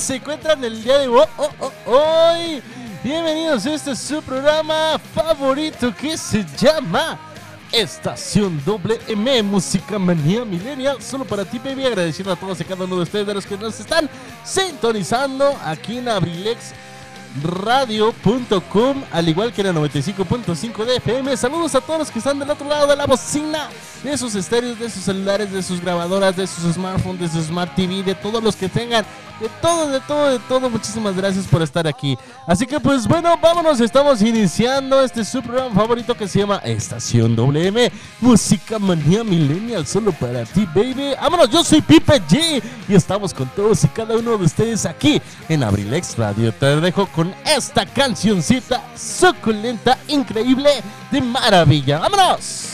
Se encuentran el día de ho- ho- ho- hoy? Bienvenidos este su programa favorito que se llama Estación Doble M Música Manía Millennial. Solo para ti, baby. Agradeciendo a todos y cada uno de ustedes de los que nos están sintonizando aquí en Abrilex radio.com, al igual que el 95.5 de FM. Saludos a todos los que están del otro lado de la bocina, de sus estéreos, de sus celulares, de sus grabadoras, de sus smartphones, de su smart TV, de todos los que tengan, de todo, de todo, de todo. Muchísimas gracias por estar aquí. Así que pues bueno, vámonos, estamos iniciando este su programa favorito que se llama Estación WM, Música Manía Millennial, solo para ti, baby. Vámonos, yo soy Pipe G y estamos con todos y cada uno de ustedes aquí en Abrilex Radio. Te dejo con esta cancioncita suculenta, increíble, de maravilla. ¡Vámonos!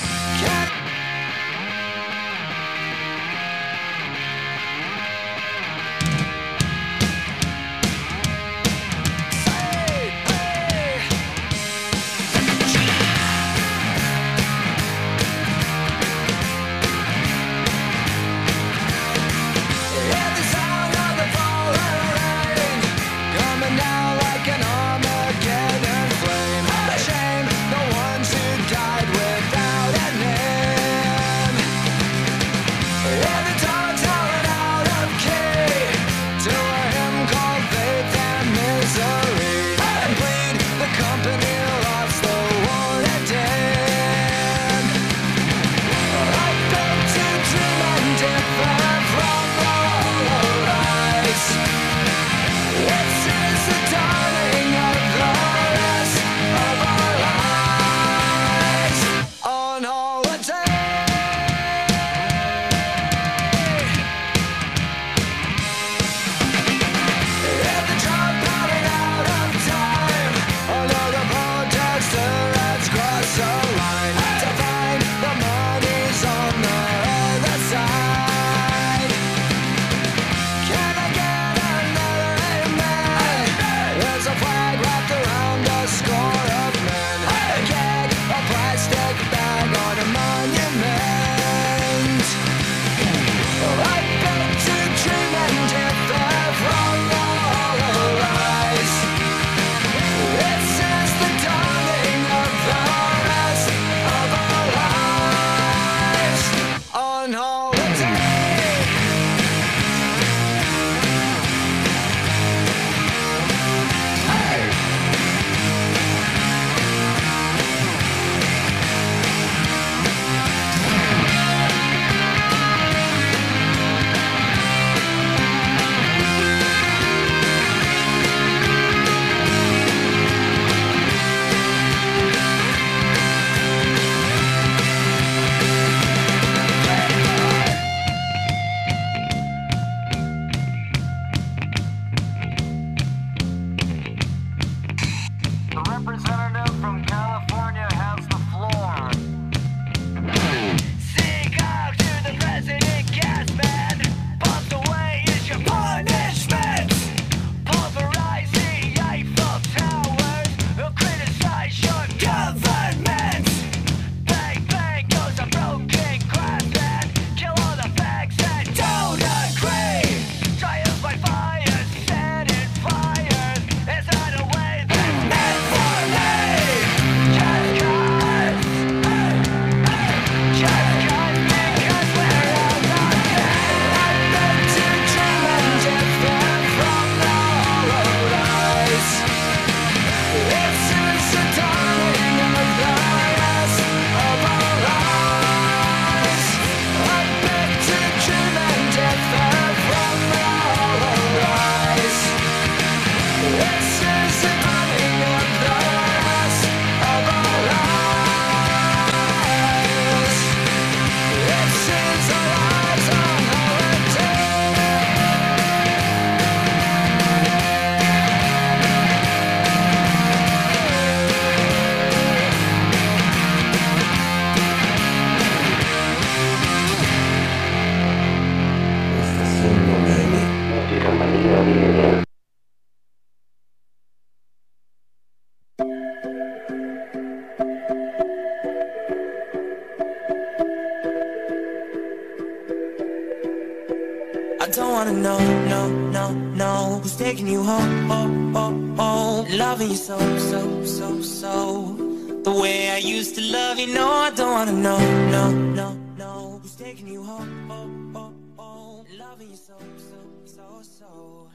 Loving you so, so, so, so. The way I used to love you, no I don't wanna know, no, no, no. Who's taking you home, oh, oh, oh. Loving you so, so, so, so.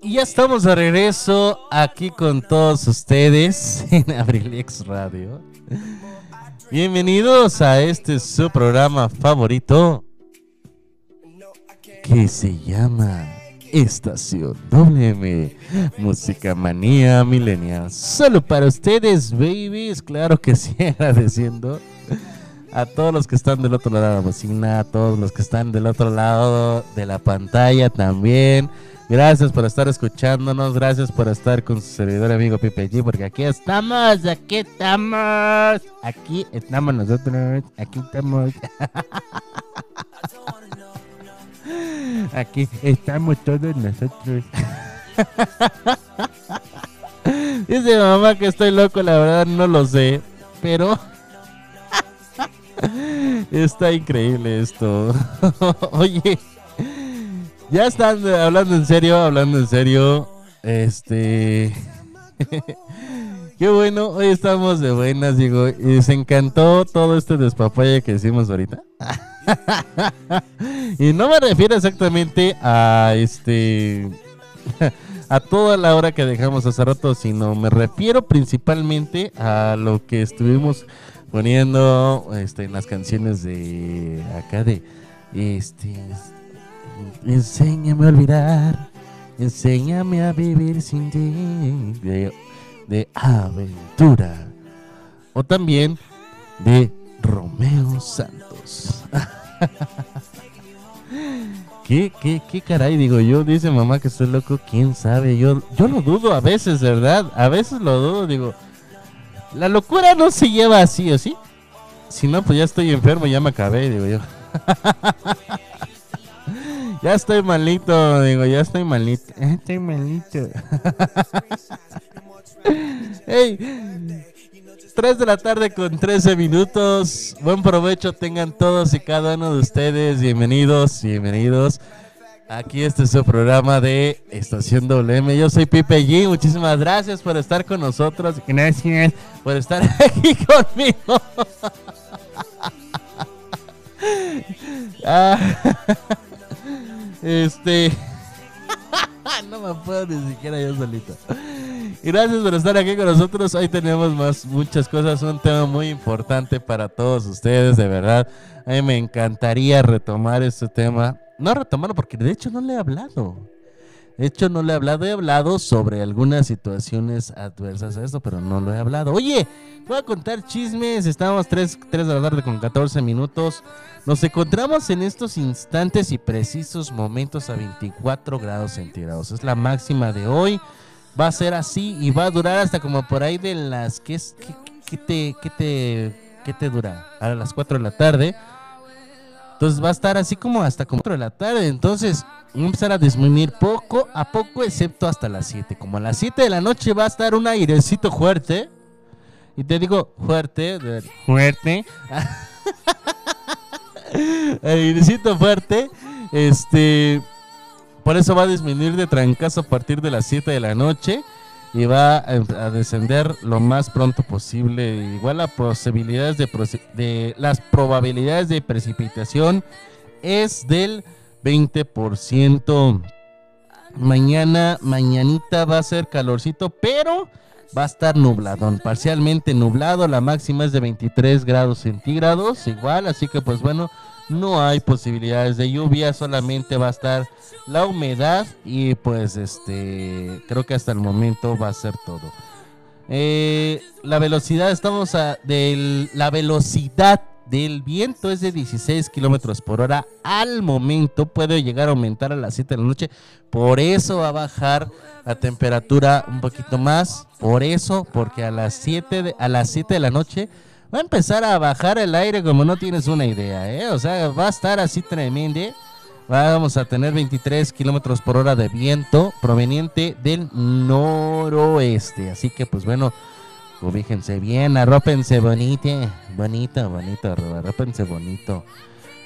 Y ya estamos de regreso aquí con todos ustedes en Abrilex Radio. Bienvenidos a este su programa favorito que se llama Estación WM Música Manía Millennial. Solo para ustedes, babies. Claro que sí, agradeciendo a todos los que están del otro lado de la bocina, a todos los que están del otro lado de la pantalla también. Gracias por estar escuchándonos, gracias por estar con su servidor amigo Pipe G, porque aquí estamos, aquí estamos, aquí estamos nosotros, aquí estamos. Aquí estamos todos nosotros. Dice mamá que estoy loco, la verdad no lo sé, pero está increíble esto. Oye, ya están hablando en serio, hablando en serio. Este. Qué bueno, hoy estamos de buenas, digo. Y les encantó todo este despapalle que hicimos ahorita. Y no me refiero exactamente a este. a toda la hora que dejamos hace rato, sino me refiero principalmente a lo que estuvimos poniendo este, en las canciones de acá. Este. Enséñame a olvidar. Enséñame a vivir sin ti. De aventura. O también de Romeo Santos. ¿Qué, qué, qué caray digo yo? Dice mamá que estoy loco. ¿Quién sabe? Yo, yo lo dudo a veces, ¿verdad? A veces lo dudo. Digo, la locura no se lleva así o sí. Si no, pues ya estoy enfermo, ya me acabé, digo yo. ya estoy malito, digo, ya estoy malito. Estoy malito. hey, 3 de la tarde con 13 minutos. Buen provecho tengan todos y cada uno de ustedes. Bienvenidos, bienvenidos. Aquí este es su programa de Estación WM. Yo soy Pipe G. Muchísimas gracias por estar con nosotros. Gracias por estar aquí conmigo. Ah, este. no me puedo ni siquiera yo solito. Gracias por estar aquí con nosotros. Hoy tenemos más muchas cosas, un tema muy importante para todos ustedes, de verdad. A mí me encantaría retomar este tema. No retomarlo porque de hecho no le he hablado. De hecho no le he hablado, he hablado sobre algunas situaciones adversas a esto, pero no lo he hablado. Oye, voy a contar chismes. Estamos 3, 3 de la tarde con 14 minutos. Nos encontramos en estos instantes y precisos momentos a 24 grados centígrados. Es la máxima de hoy. Va a ser así y va a durar hasta como por ahí de las... ¿Qué, es, qué te, qué, te, ¿Qué te dura? A las 4 de la tarde. Entonces va a estar así como hasta como 4 de la tarde. Entonces va a empezar a disminuir poco a poco, excepto hasta las 7. Como a las 7 de la noche va a estar un airecito fuerte. Y te digo fuerte, fuerte. airecito fuerte. Este. Por eso va a disminuir de trancazo a partir de las 7 de la noche. Y va a, descender lo más pronto posible. Igual las posibilidades de, las probabilidades de precipitación es del 20%. Mañana, mañanita va a ser calorcito, pero va a estar nubladón, parcialmente nublado. La máxima es de 23 grados centígrados, igual. Así que, pues bueno, no hay posibilidades de lluvia, solamente va a estar la humedad. Y pues, este, creo que hasta el momento va a ser todo. Eh, la velocidad, estamos a. Del, la velocidad del viento es de 16 kilómetros por hora al momento. Puede llegar a aumentar a las 7 de la noche. Por eso va a bajar la temperatura un poquito más. Por eso, porque a las 7 de, a las 7 de la noche va a empezar a bajar el aire como no tienes una idea. ¿eh? O sea, va a estar así tremendo. Vamos a tener 23 kilómetros por hora de viento proveniente del noroeste. Así que, pues bueno, cobíjense bien, arrópense bonito, bonito, bonito, arrópense bonito.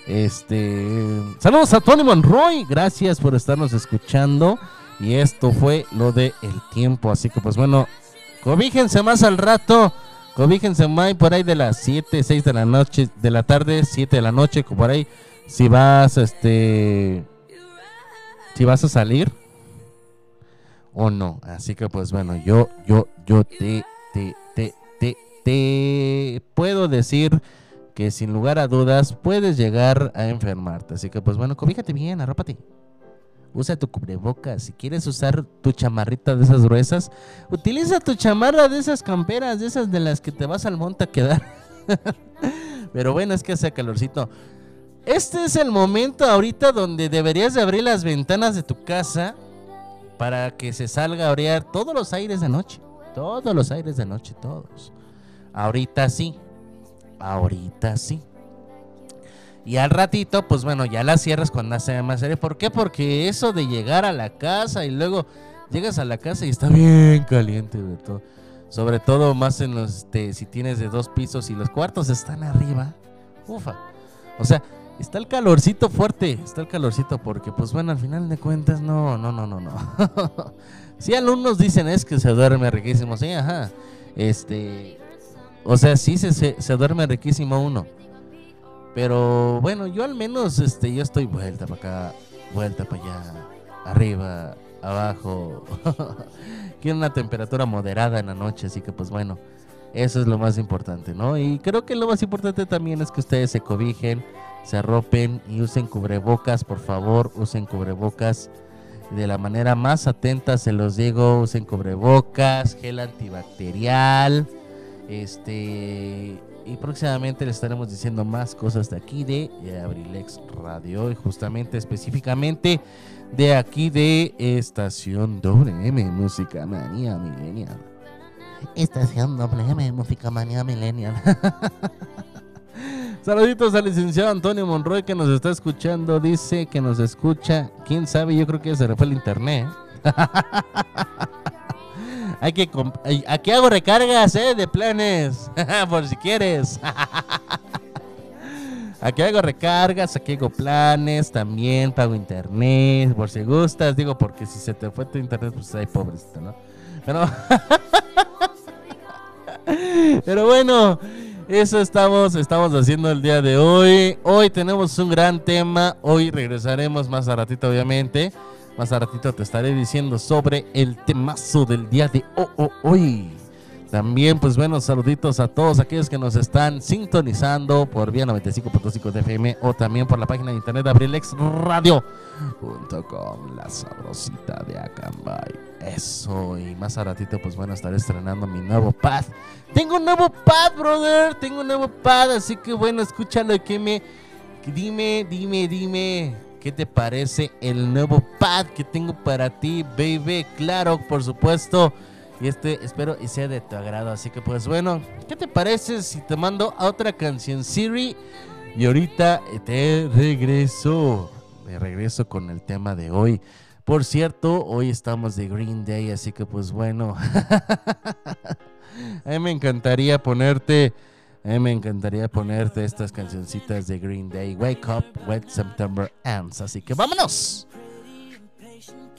Este, saludos a Tony Monroy, gracias por estarnos escuchando. Y esto fue lo de el tiempo, así que pues bueno, cobíjense más al rato. Cobíjense más por ahí de las 7, 6 de la noche, de la tarde, 7 de la noche, como por ahí. Si vas, este, si vas a salir o no. Así que pues bueno, yo, yo, yo te, te, te, te, te puedo decir que sin lugar a dudas puedes llegar a enfermarte. Así que pues bueno, cobíjate bien, arrópate. Usa tu cubrebocas. Si quieres usar tu chamarrita de esas gruesas, utiliza tu chamarra de esas camperas, de esas de las que te vas al monte a quedar. Pero bueno, es que hace calorcito. Este es el momento ahorita donde deberías de abrir las ventanas de tu casa para que se salga a abrir todos los aires de noche. Todos los aires de noche, todos. Ahorita sí. Ahorita sí. Y al ratito, pues bueno, ya la cierras cuando hace más serio. ¿Por qué? Porque eso de llegar a la casa y luego llegas a la casa y está bien caliente de todo. Sobre todo más en los, este, si tienes de dos pisos y los cuartos están arriba. Ufa. O sea, está el calorcito fuerte, está el calorcito porque pues bueno, al final de cuentas no, no, no, no, no. sí, alumnos dicen es que se duerme riquísimo, sí, ajá. Este, o sea, sí se, se, se duerme riquísimo uno. Pero bueno, yo al menos este yo estoy vuelta para acá, vuelta para allá, arriba, abajo. Quiero una temperatura moderada en la noche, así que pues bueno, eso es lo más importante, ¿no? Y creo que lo más importante también es que ustedes se cobijen, se arropen y usen cubrebocas, por favor, usen cubrebocas de la manera más atenta, se los digo, usen cubrebocas, gel antibacterial, este y próximamente les estaremos diciendo más cosas de aquí de Abrilex Radio y justamente específicamente de aquí de Estación WM Música Manía Millennial. Estación WM Música Manía Millennial. Saluditos al licenciado Antonio Monroy que nos está escuchando. Dice que nos escucha. Quién sabe, yo creo que se le fue el internet. Hay que aquí hago recargas eh, de planes. Por si quieres. aquí hago recargas, aquí hago planes, también pago internet, por si gustas, digo, porque si se te fue tu internet, pues hay pobrecito, ¿no? Pero, Pero bueno, eso estamos, estamos haciendo el día de hoy. Hoy tenemos un gran tema. Hoy regresaremos más a ratito, obviamente. Más a ratito te estaré diciendo sobre el temazo del día de hoy. También, pues bueno, saluditos a todos aquellos que nos están sintonizando por vía 95.5 de FM o también por la página de internet abrilexradio.com, la sabrosita de Acambay. Eso, y más a ratito, pues bueno, estaré estrenando mi nuevo pad. Tengo un nuevo pad, brother, tengo un nuevo pad, así que bueno, escúchalo y que me... Dime, dime, dime. ¿Qué te parece el nuevo pad que tengo para ti, baby? Claro, por supuesto. Y este espero y sea de tu agrado. Así que pues bueno, ¿qué te parece si te mando a otra canción Siri? Y ahorita te regreso. Me regreso con el tema de hoy. Por cierto, hoy estamos de Green Day, así que pues bueno. a mí me encantaría ponerte a mí me encantaría ponerte estas cancioncitas de Green Day, Wake Up, Wet September Ends. Así que vámonos.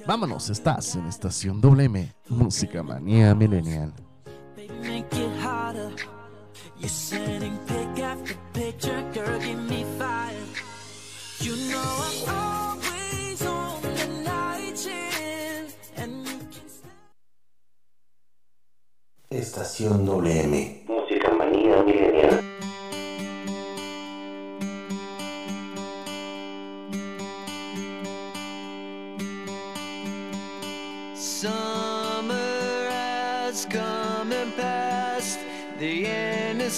Vámonos, estás en Estación WM, Música Manía Millennial. Estación WM. Música manía milenial.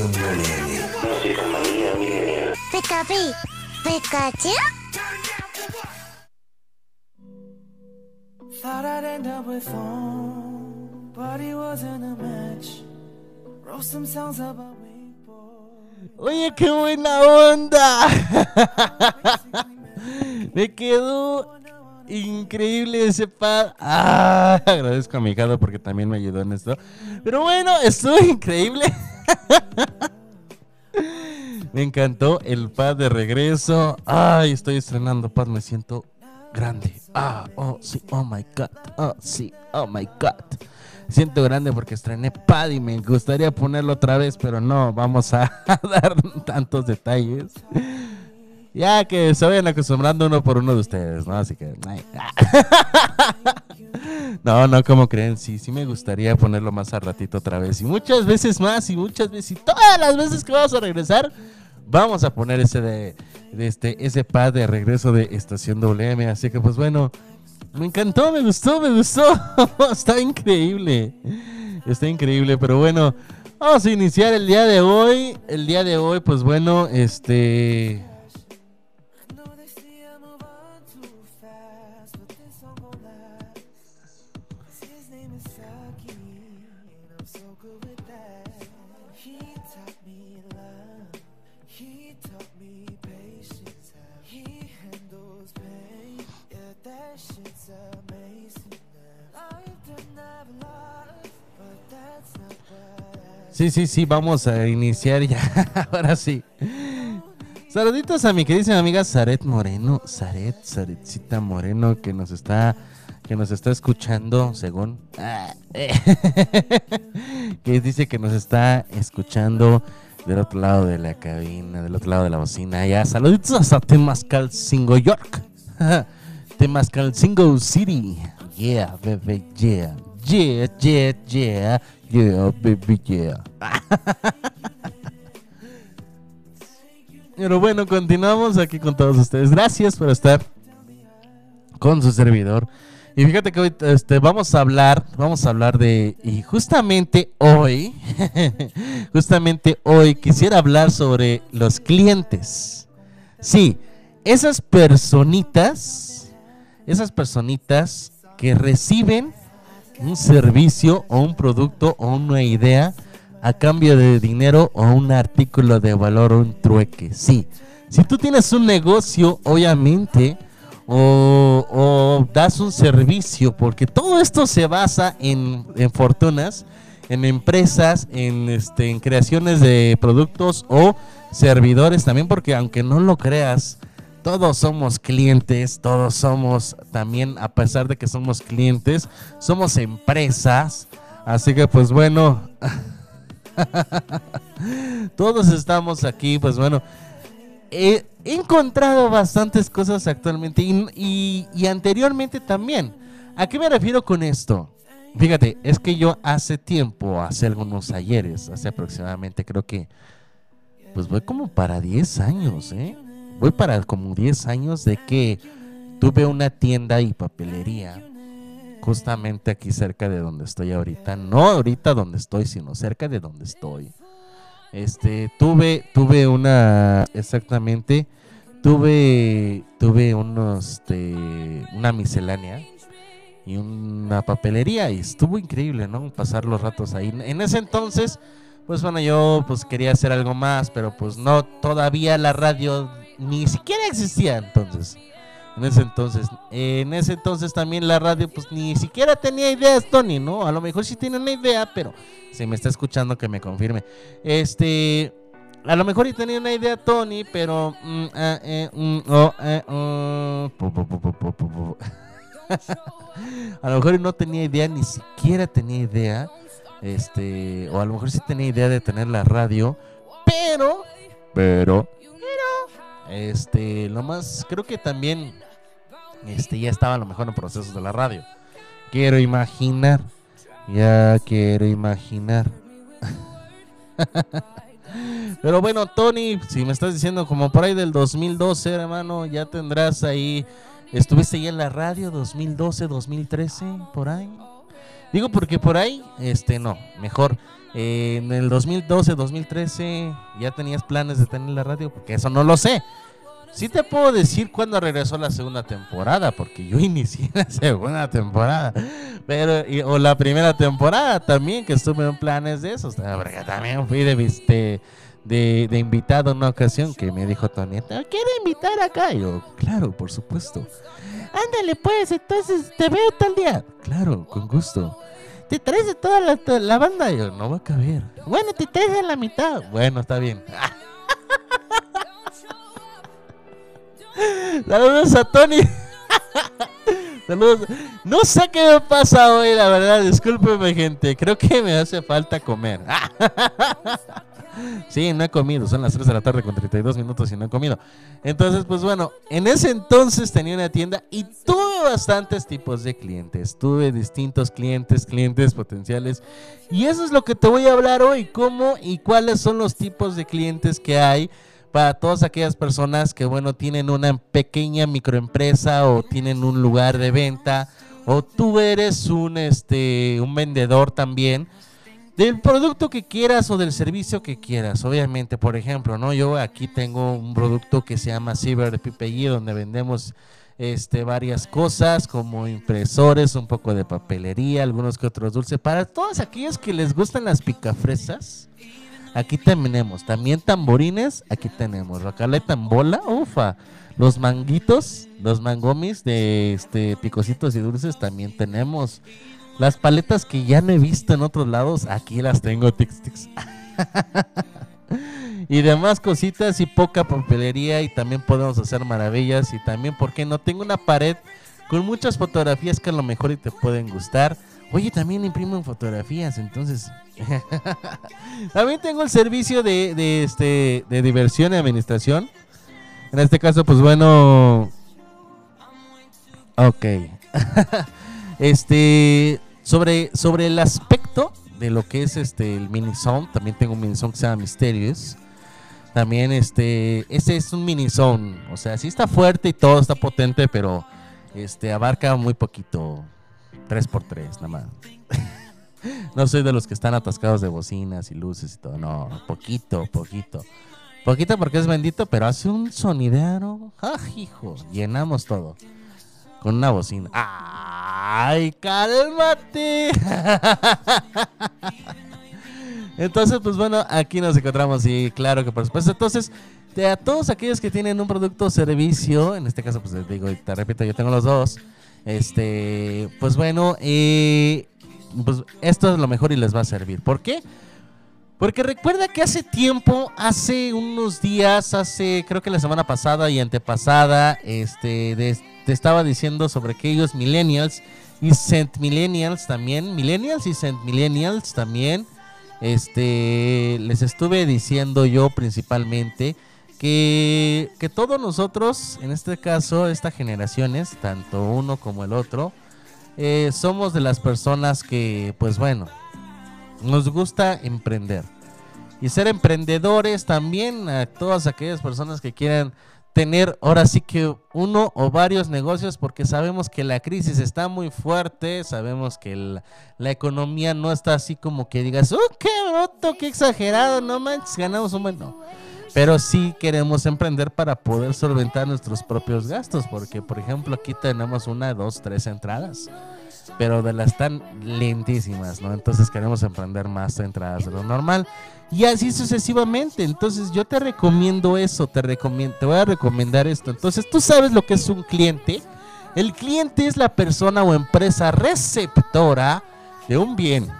Estación. Pikachu, Pikachu. Thought I'd end up with home, but he wasn't a match. Wrote some songs about me, boy. Oye, qué buena onda. Me quedó increíble ese pad. Ah, agradezco a mi hijado porque también me ayudó en esto. Pero bueno, estuvo increíble. me encantó el pad de regreso. Ay, estoy estrenando pad, me siento grande. Ah, oh, sí, oh my god. Oh, sí, oh my god. Siento grande porque estrené pad y me gustaría ponerlo otra vez, pero no, vamos a dar tantos detalles. Ya que se vayan acostumbrando uno por uno de ustedes, ¿no? Así que... ay. No, no, como creen, sí, sí me gustaría ponerlo más a ratito otra vez. Y muchas veces más, y muchas veces, y todas las veces que vamos a regresar, vamos a poner ese de, de este, ese pad de regreso de Estación WM. Así que pues bueno, me encantó, me gustó, me gustó. Está increíble. Está increíble, pero bueno, vamos a iniciar el día de hoy. El día de hoy, pues bueno, este... Sí, sí, sí, vamos a iniciar ya. Ahora sí. Saluditos a mi querida amiga Zaret Moreno. Zaret, Zaretcita Moreno, que nos está, que nos está escuchando, según. Que dice que nos está escuchando del otro lado de la cabina, del otro lado de la bocina. Ya, saluditos a Temascal Singo York. Temascal Singo City. Yeah, bebé, yeah. Yeah, yeah, yeah. Yeah, baby, yeah. Pero bueno, continuamos aquí con todos ustedes. Gracias por estar con su servidor. Y fíjate que hoy este, vamos a hablar, vamos a hablar de, y justamente hoy, justamente hoy quisiera hablar sobre los clientes. Sí, esas personitas, esas personitas que reciben un servicio o un producto o una idea a cambio de dinero o un artículo de valor o un trueque. Sí, si tú tienes un negocio, obviamente, o, o das un servicio, porque todo esto se basa en, en fortunas, en empresas, en, este, en creaciones de productos o servidores también, porque aunque no lo creas, todos somos clientes, todos somos también, a pesar de que somos clientes, somos empresas. Así que pues bueno, todos estamos aquí, pues bueno. He encontrado bastantes cosas actualmente y, anteriormente también. ¿A qué me refiero con esto? Fíjate, es que yo hace tiempo, hace algunos ayeres, hace aproximadamente creo que, pues voy como para 10 años, ¿eh? Voy para como 10 años de que tuve una tienda y papelería justamente aquí cerca de donde estoy ahorita, no ahorita donde estoy, sino cerca de donde estoy. Este, tuve tuve una exactamente tuve tuve unos este, una miscelánea y una papelería y estuvo increíble, ¿no? Pasar los ratos ahí. En ese entonces pues bueno, yo pues quería hacer algo más, pero pues no, todavía la radio ni siquiera existía entonces. En ese entonces, en ese entonces también la radio pues ni siquiera tenía ideas, Tony, ¿no? A lo mejor sí tiene una idea, pero si me está escuchando que me confirme. Este, a lo mejor sí tenía una idea, Tony, pero a lo mejor no tenía idea, ni siquiera tenía idea este, o a lo mejor sí tenía idea de tener la radio, pero, pero, pero, este, lo más, creo que también, este, ya estaba a lo mejor en procesos de la radio. Quiero imaginar, ya quiero imaginar. Pero bueno, Tony, si me estás diciendo como por ahí del 2012, hermano, ya tendrás ahí, estuviste ya en la radio 2012, 2013, por ahí. Digo porque por ahí, este, no, mejor. Eh, en el 2012, 2013, ya tenías planes de tener la radio, porque eso no lo sé. Sí te puedo decir cuándo regresó la segunda temporada, porque yo inicié la segunda temporada, pero o la primera temporada también que estuve en planes de esos, porque también fui de, de, de invitado en una ocasión que me dijo Tony, ¿te quiere invitar acá? Y yo, claro, por supuesto. Ándale pues, entonces te veo tal día. Claro, con gusto. ¿Te traes a toda la, banda? Y yo, no va a caber. Bueno, te traes a la mitad. Bueno, está bien. Saludos a Tony. Saludos. No sé qué me pasa hoy, la verdad. Discúlpeme, gente. Creo que me hace falta comer. Sí, no he comido. Son las 3 de la tarde con 32 minutos y no he comido. Entonces, pues bueno, en ese entonces tenía una tienda y tuve bastantes tipos de clientes. Tuve distintos clientes, clientes potenciales. Y eso es lo que te voy a hablar hoy. ¿Cómo y cuáles son los tipos de clientes que hay? para todas aquellas personas que, bueno, tienen una pequeña microempresa o tienen un lugar de venta o tú eres un, este, un vendedor también del producto que quieras o del servicio que quieras. Obviamente, por ejemplo, ¿no? Yo aquí tengo un producto que se llama Cyber PPI donde vendemos este, varias cosas como impresores, un poco de papelería, algunos que otros dulces. Para todos aquellos que les gustan las picafresas, Aquí tenemos también tamborines, aquí tenemos rocaleta en bola, ufa. Los manguitos, los mangomis de este picositos y dulces también tenemos. Las paletas que ya no he visto en otros lados, aquí las tengo, tix, tix. y demás cositas y poca papelería y también podemos hacer maravillas y también, porque no? Tengo una pared con muchas fotografías que a lo mejor y te pueden gustar. Oye, también imprimo fotografías, entonces. también tengo el servicio de, de, este, de diversión y administración. En este caso, pues bueno. Ok. este. Sobre, sobre el aspecto de lo que es este el mini zone, también tengo un mini zone que se llama Mysterious. También este, ese es un mini zone, o sea, sí está fuerte y todo está potente, pero este abarca muy poquito 3x3, nada más. no soy de los que están atascados de bocinas y luces y todo. No, poquito, poquito. Poquito porque es bendito, pero hace un sonidero. ¡Ah, hijo! Llenamos todo. Con una bocina. ¡Ay, cálmate! Entonces, pues bueno, aquí nos encontramos y claro que por supuesto. Entonces, a todos aquellos que tienen un producto o servicio, en este caso, pues les digo, te repito, yo tengo los dos. Este, pues bueno, eh, pues esto es lo mejor y les va a servir. ¿Por qué? Porque recuerda que hace tiempo, hace unos días, hace creo que la semana pasada y antepasada, este, estaba diciendo sobre aquellos millennials y cent millennials también, millennials y cent millennials también, este, les estuve diciendo yo principalmente que, que todos nosotros, en este caso, estas generaciones, tanto uno como el otro, eh, somos de las personas que, pues bueno, nos gusta emprender. Y ser emprendedores también a todas aquellas personas que quieran tener ahora sí que uno o varios negocios porque sabemos que la crisis está muy fuerte, sabemos que la, la economía no está así como que digas, ¡oh, qué broto, qué exagerado! No manches, ganamos un buen... No pero sí queremos emprender para poder solventar nuestros propios gastos, porque por ejemplo aquí tenemos una, dos, tres entradas, pero de las tan lentísimas, ¿no? Entonces queremos emprender más entradas de lo normal y así sucesivamente. Entonces yo te recomiendo eso, te recomiendo, te voy a recomendar esto. Entonces tú sabes lo que es un cliente. El cliente es la persona o empresa receptora de un bien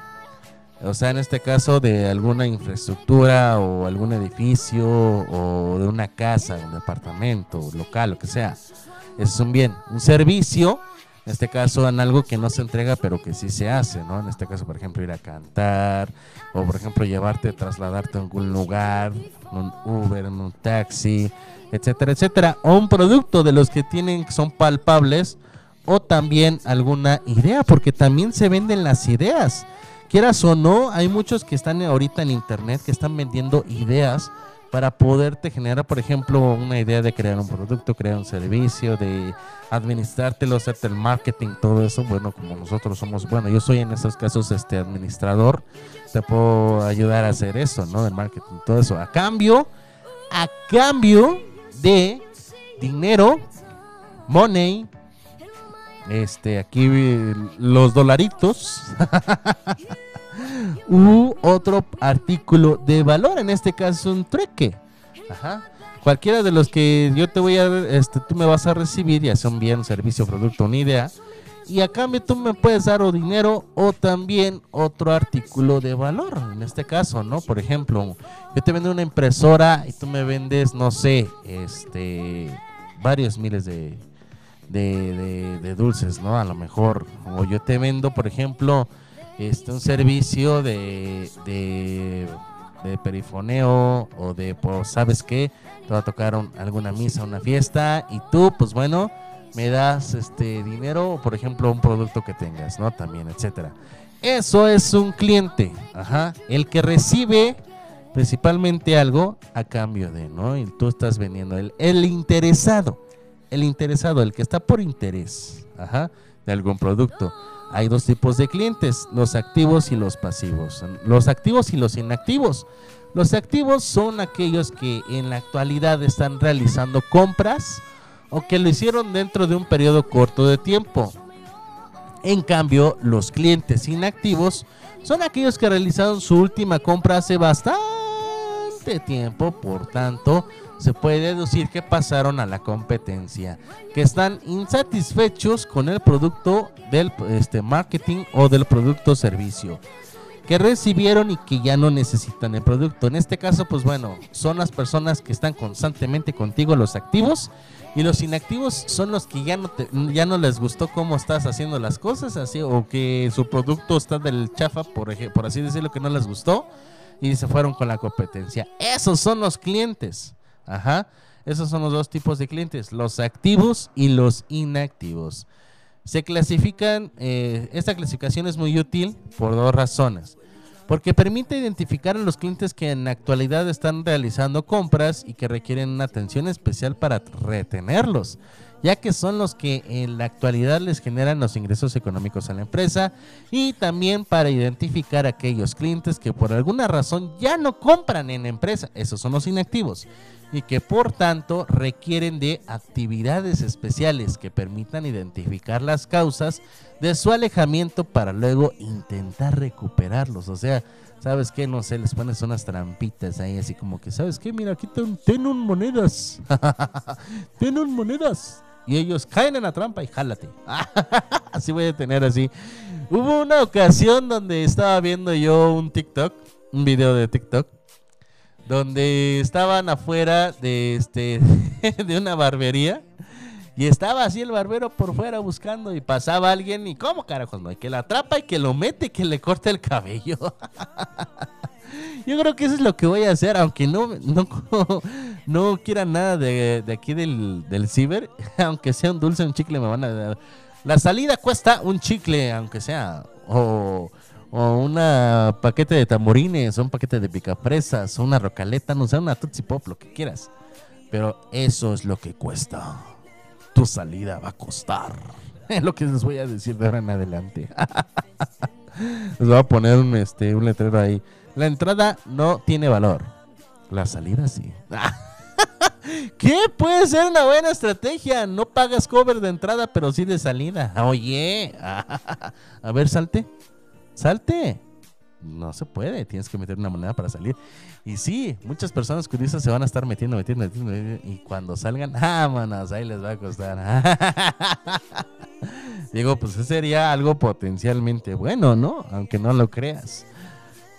o sea, en este caso de alguna infraestructura o algún edificio o de una casa, un departamento, local, lo que sea. Es un bien. Un servicio, en este caso en algo que no se entrega pero que sí se hace, ¿no? En este caso, por ejemplo, ir a cantar o, por ejemplo, llevarte, trasladarte a algún lugar, en un Uber, en un taxi, etcétera, etcétera. O un producto de los que tienen, que son palpables o también alguna idea, porque también se venden las ideas quieras o no, hay muchos que están ahorita en internet que están vendiendo ideas para poderte generar, por ejemplo, una idea de crear un producto, crear un servicio, de administrártelo, hacerte el marketing, todo eso. Bueno, como nosotros somos, bueno, yo soy en estos casos este administrador, te puedo ayudar a hacer eso, ¿no? El marketing, todo eso. A cambio, a cambio de dinero, money, este, aquí los dolaritos. u otro artículo de valor, en este caso un trueque. Ajá. Cualquiera de los que yo te voy a, este, tú me vas a recibir, ya sea un bien, servicio, producto, una idea, y a cambio tú me puedes dar o dinero o también otro artículo de valor. En este caso, ¿no? Por ejemplo, yo te vendo una impresora y tú me vendes, no sé, este, varios miles de, de- de dulces, ¿no? A lo mejor. O yo te vendo, por ejemplo, este, un servicio de, de, perifoneo o de, pues, ¿sabes qué? Te va a tocar un- alguna misa, una fiesta y tú, pues bueno, me das este dinero o, por ejemplo, un producto que tengas, ¿no? También, etcétera. Eso es un cliente, ajá. El que recibe principalmente algo a cambio de, ¿no? Y tú estás vendiendo el, el interesado, el interesado, el que está por interés, ajá, de algún producto. Hay dos tipos de clientes, los activos y los pasivos. Los activos y los inactivos. Los activos son aquellos que en la actualidad están realizando compras o que lo hicieron dentro de un periodo corto de tiempo. En cambio, los clientes inactivos son aquellos que realizaron su última compra hace bastante tiempo, por tanto, se puede deducir que pasaron a la competencia, que están insatisfechos con el producto del este, marketing o del producto servicio que recibieron y que ya no necesitan el producto. En este caso, pues bueno, son las personas que están constantemente contigo, los activos, y los inactivos son los que ya no te- ya no les gustó cómo estás haciendo las cosas, así o que su producto está del chafa, por por así decirlo, que no les gustó y se fueron con la competencia. Esos son los clientes. Ajá. Esos son los dos tipos de clientes, los activos y los inactivos. Se clasifican, eh, esta clasificación es muy útil por dos razones. Porque permite identificar a los clientes que en la actualidad están realizando compras y que requieren una atención especial para retenerlos, ya que son los que en la actualidad les generan los ingresos económicos a la empresa y también para identificar a aquellos clientes que por alguna razón ya no compran en empresa, esos son los inactivos, y que por tanto requieren de actividades especiales que permitan identificar las causas de su alejamiento para luego intentar recuperarlos. O sea, ¿sabes qué? No sé, les pones unas trampitas ahí así como que, ¿sabes qué? Mira, aquí ten, ten un monedas. ten un monedas. Y ellos caen en la trampa y jálate. así voy a tener así. Hubo una ocasión donde estaba viendo yo un TikTok, un video de TikTok, donde estaban afuera de este de una barbería y estaba así el barbero por fuera buscando y pasaba alguien y cómo carajos no, y que la atrapa y que lo mete y que le corte el cabello. Yo creo que eso es lo que voy a hacer, aunque no no, no quiera nada de, de aquí del, del ciber, aunque sea un dulce, un chicle me van a dar. La salida cuesta un chicle, aunque sea, o, o una paquete de tamborines, o un paquete de picafresas, o una rocaleta, no sé, una Tootsie Pop, lo que quieras. Pero eso es lo que cuesta. Tu salida va a costar. Es lo que les voy a decir de ahora en adelante. Les voy a poner este, un letrero ahí. La entrada no tiene valor. La salida sí. ¿Qué? Puede ser una buena estrategia. No pagas cover de entrada, pero sí de salida. Oye. A ver, salte. Salte. No se puede. Tienes que meter una moneda para salir. Y sí, muchas personas curiosas se van a estar metiendo, metiendo, metiendo. metiendo, Y cuando salgan, vámonos, ahí les va a costar. Digo, pues eso sería algo potencialmente bueno, ¿no? Aunque no lo creas.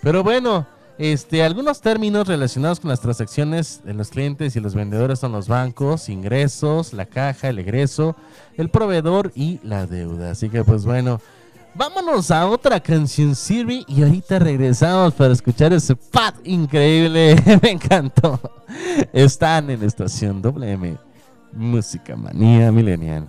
Pero bueno, este, algunos términos relacionados con las transacciones de los clientes y los vendedores son los bancos, ingresos, la caja, el egreso, el proveedor y la deuda. Así que pues bueno, vámonos a otra canción Siri y ahorita regresamos para escuchar ese pad increíble. Me encantó. Están en estación WM. Música manía milenial.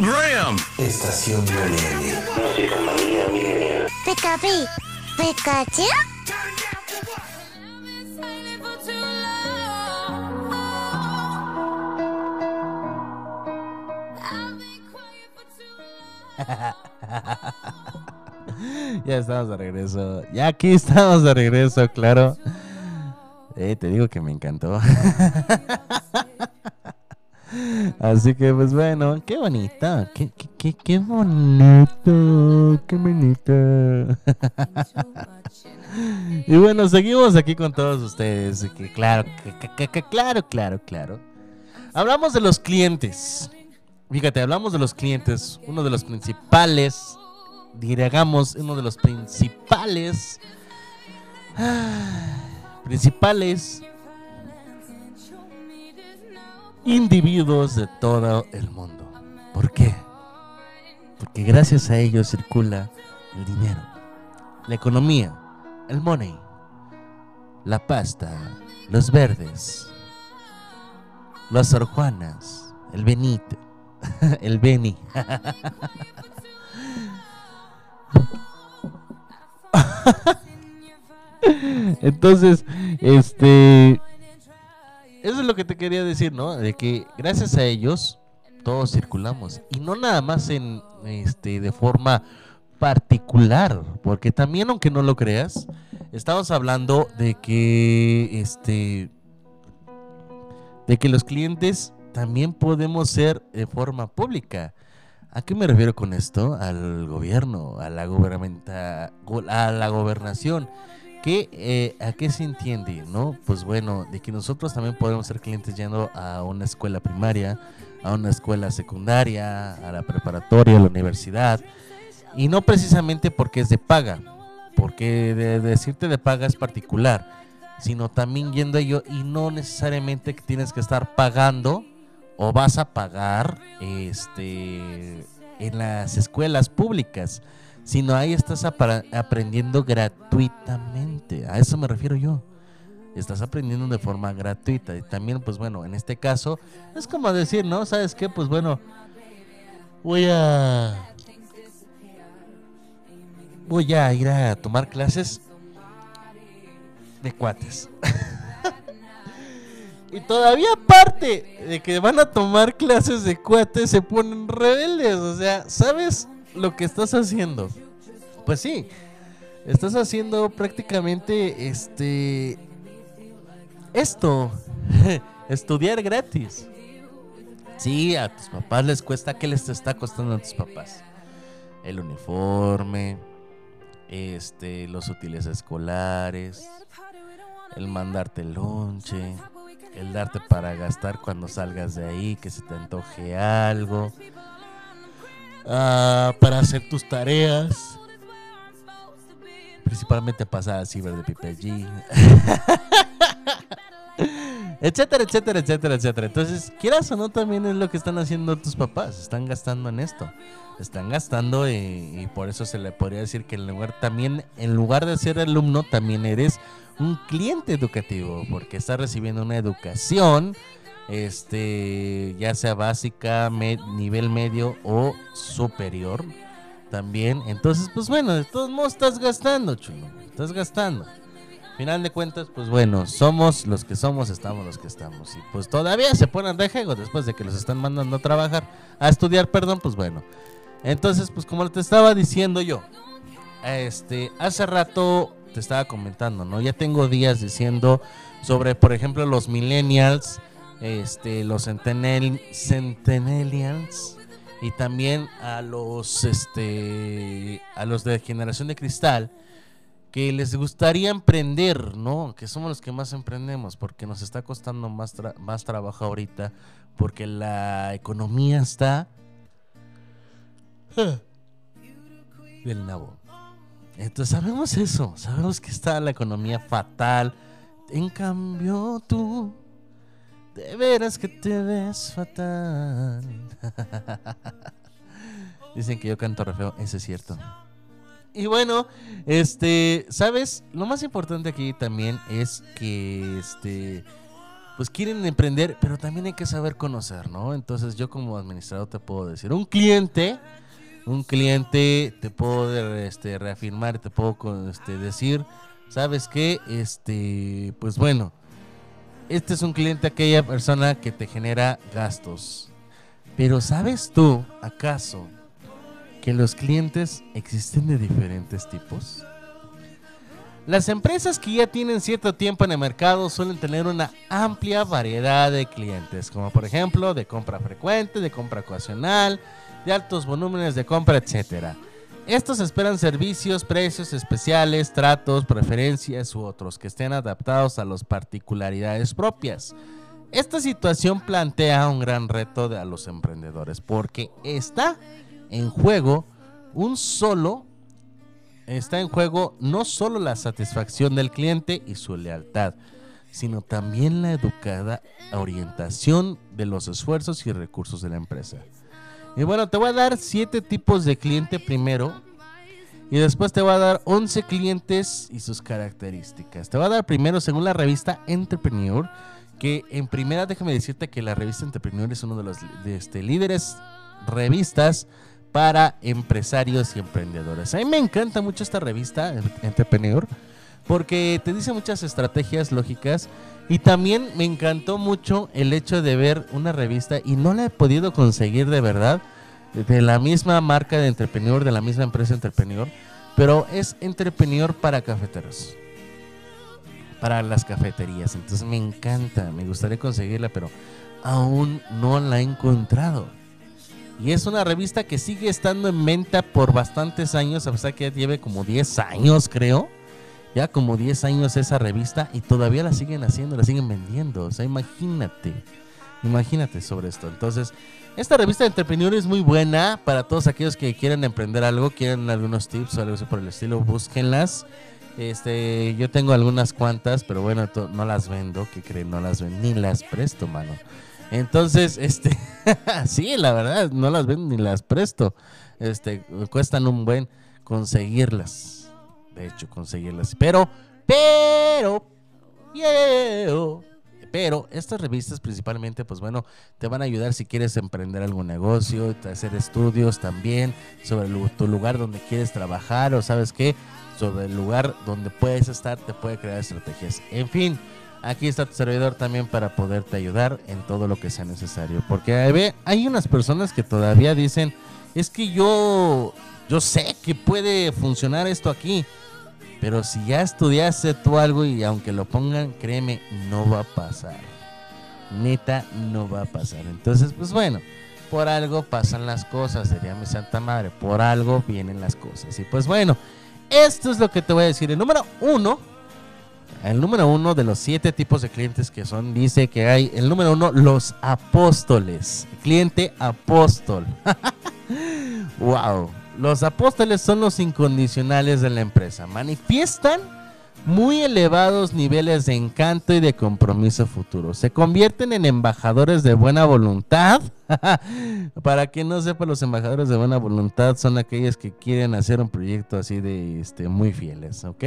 program. Estación Millennial. Música manía millennial. Pikachu, Pikachu. ya estamos de regreso. Ya aquí estamos de regreso, claro. Eh, te digo que me encantó. Así que pues bueno, qué bonito, qué, qué, qué, bonito, qué bonito. y bueno, seguimos aquí con todos ustedes. Que claro, que, claro, claro, claro. Hablamos de los clientes. Fíjate, hablamos de los clientes. Uno de los principales, digamos, uno de los principales, principales individuos de todo el mundo. ¿Por qué? Porque gracias a ellos circula el dinero, la economía, el money, la pasta, los verdes, las Sor Juanas, el Benito, el Beni. Entonces, este, eso es lo que te quería decir, ¿no? De que gracias a ellos todos circulamos y no nada más en este de forma particular, porque también aunque no lo creas, estamos hablando de que este de que los clientes también podemos ser de forma pública. ¿A qué me refiero con esto? Al gobierno, a la gubernamenta, a la gobernación. ¿Qué, eh, ¿A qué se entiende? ¿No? Pues bueno, de que nosotros también podemos ser clientes yendo a una escuela primaria, a una escuela secundaria, a la preparatoria, a la universidad. Y no precisamente porque es de paga, porque de, de decirte de paga es particular, sino también yendo a ello y no necesariamente que tienes que estar pagando o vas a pagar este en las escuelas públicas, sino ahí estás aprendiendo gratuitamente. A eso me refiero yo. Estás aprendiendo de forma gratuita. Y también, pues bueno, en este caso, es como decir, ¿no? ¿Sabes qué? Pues bueno, voy a. Voy a ir a tomar clases de cuates. y todavía aparte de que van a tomar clases de cuates, se ponen rebeldes. O sea, ¿sabes lo que estás haciendo? Pues sí, estás haciendo prácticamente este esto, estudiar gratis. Sí, a tus papás les cuesta, ¿qué les está costando a tus papás? El uniforme, este, los útiles escolares, el mandarte el lonche, el darte para gastar cuando salgas de ahí, que se te antoje algo, ah, para hacer tus tareas, principalmente pasar al ciber de PPG. etcétera, etcétera, etcétera, etcétera. Entonces, quieras o no, también es lo que están haciendo tus papás. Están gastando en esto. Están gastando y, y por eso se le podría decir que en lugar también, en lugar de ser alumno, también eres un cliente educativo, porque estás recibiendo una educación, este, ya sea básica, nivel medio o superior, también. Entonces, pues bueno, de todos modos estás gastando, chulo. Estás gastando. Final de cuentas, pues bueno, somos los que somos, estamos los que estamos. Y pues todavía se ponen de juego después de que los están mandando a trabajar, a estudiar, perdón, pues bueno. Entonces, pues como te estaba diciendo yo, este, hace rato te estaba comentando, ¿no? Ya tengo días diciendo sobre, por ejemplo, los millennials, este, los centennial- centennials y también a los, este, a los de generación de cristal que les gustaría emprender, ¿no? Que somos los que más emprendemos porque nos está costando más, más trabajo ahorita porque la economía está del nabo. Entonces sabemos eso, sabemos que está la economía fatal. En cambio tú, de veras que te ves fatal. Dicen que yo canto re feo, es cierto. Y bueno, este, ¿sabes? Lo más importante aquí también es que, este, pues quieren emprender, pero también hay que saber conocer, ¿no? Entonces yo como administrador te puedo decir, un cliente, un cliente te puedo este, reafirmar, te puedo este, decir, ¿sabes qué? Este, pues bueno, este es un cliente, aquella persona que te genera gastos. Pero ¿sabes tú, acaso, que los clientes existen de diferentes tipos? Las empresas que ya tienen cierto tiempo en el mercado suelen tener una amplia variedad de clientes, como por ejemplo de compra frecuente, de compra ocasional, de altos volúmenes de compra, etc. Estos esperan servicios, precios especiales, tratos, preferencias u otros que estén adaptados a las particularidades propias. Esta situación plantea un gran reto a los emprendedores porque está en juego un solo está en juego no solo la satisfacción del cliente y su lealtad, sino también la educada orientación de los esfuerzos y recursos de la empresa. Y bueno, te voy a dar siete tipos de cliente primero. Y después te voy a dar 11 clientes y sus características. Te voy a dar primero según la revista Entrepreneur. Que en primera déjame decirte que la revista Entrepreneur es uno de los de este, líderes revistas para empresarios y emprendedores. A mí me encanta mucho esta revista, Entrepreneur, porque te dice muchas estrategias lógicas y también me encantó mucho el hecho de ver una revista y no la he podido conseguir de verdad de la misma marca de Entrepreneur, de la misma empresa Entrepreneur, pero es Entrepreneur para cafeteros, para las cafeterías. Entonces me encanta, me gustaría conseguirla, pero aún no la he encontrado. Y es una revista que sigue estando en venta por bastantes años, a pesar que ya lleve como 10 años, creo. Ya como 10 años esa revista y todavía la siguen haciendo, la siguen vendiendo. O sea, imagínate, imagínate sobre esto. Entonces, esta revista de Entrepreneur es muy buena para todos aquellos que quieren emprender algo, quieren algunos tips o algo así por el estilo, búsquenlas. Este, yo tengo algunas cuantas, pero bueno, no las vendo, que creen, no las vendo, ni las presto, mano. Entonces, este, sí, la verdad, no las vendo ni las presto. Este, cuestan un buen conseguirlas. De hecho, conseguirlas. Pero, pero, pero, pero estas revistas principalmente, pues bueno, te van a ayudar si quieres emprender algún negocio, hacer estudios también sobre tu lugar donde quieres trabajar o sabes qué, sobre el lugar donde puedes estar, te puede crear estrategias. En fin, aquí está tu servidor también para poderte ayudar en todo lo que sea necesario. Porque hay unas personas que todavía dicen, es que yo, yo sé que puede funcionar esto aquí. Pero si ya estudiaste tú algo y aunque lo pongan, créeme, no va a pasar. Neta, no va a pasar. Entonces, pues bueno, por algo pasan las cosas, sería mi santa madre. Por algo vienen las cosas. Y pues bueno, esto es lo que te voy a decir. El número uno, el número uno de los siete tipos de clientes que son, dice que hay, el número uno, los apóstoles. Cliente apóstol. wow. Los apóstoles son los incondicionales de la empresa. Manifiestan muy elevados niveles de encanto y de compromiso futuro. Se convierten en embajadores de buena voluntad. Para quien no sepa, los embajadores de buena voluntad son aquellos que quieren hacer un proyecto así de este, muy fieles, ¿ok?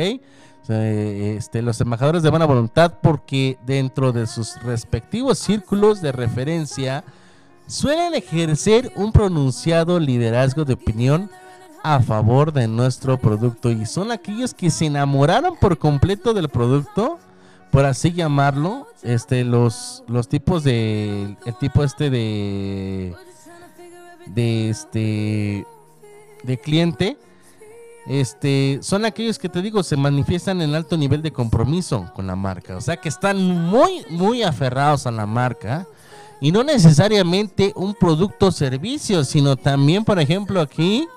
Este, los embajadores de buena voluntad porque dentro de sus respectivos círculos de referencia suelen ejercer un pronunciado liderazgo de opinión a favor de nuestro producto y son aquellos que se enamoraron por completo del producto, por así llamarlo, este los los tipos de el tipo este de de este de cliente este son aquellos que te digo se manifiestan en alto nivel de compromiso con la marca, o sea que están muy muy aferrados a la marca y no necesariamente un producto o servicio, sino también, por ejemplo, aquí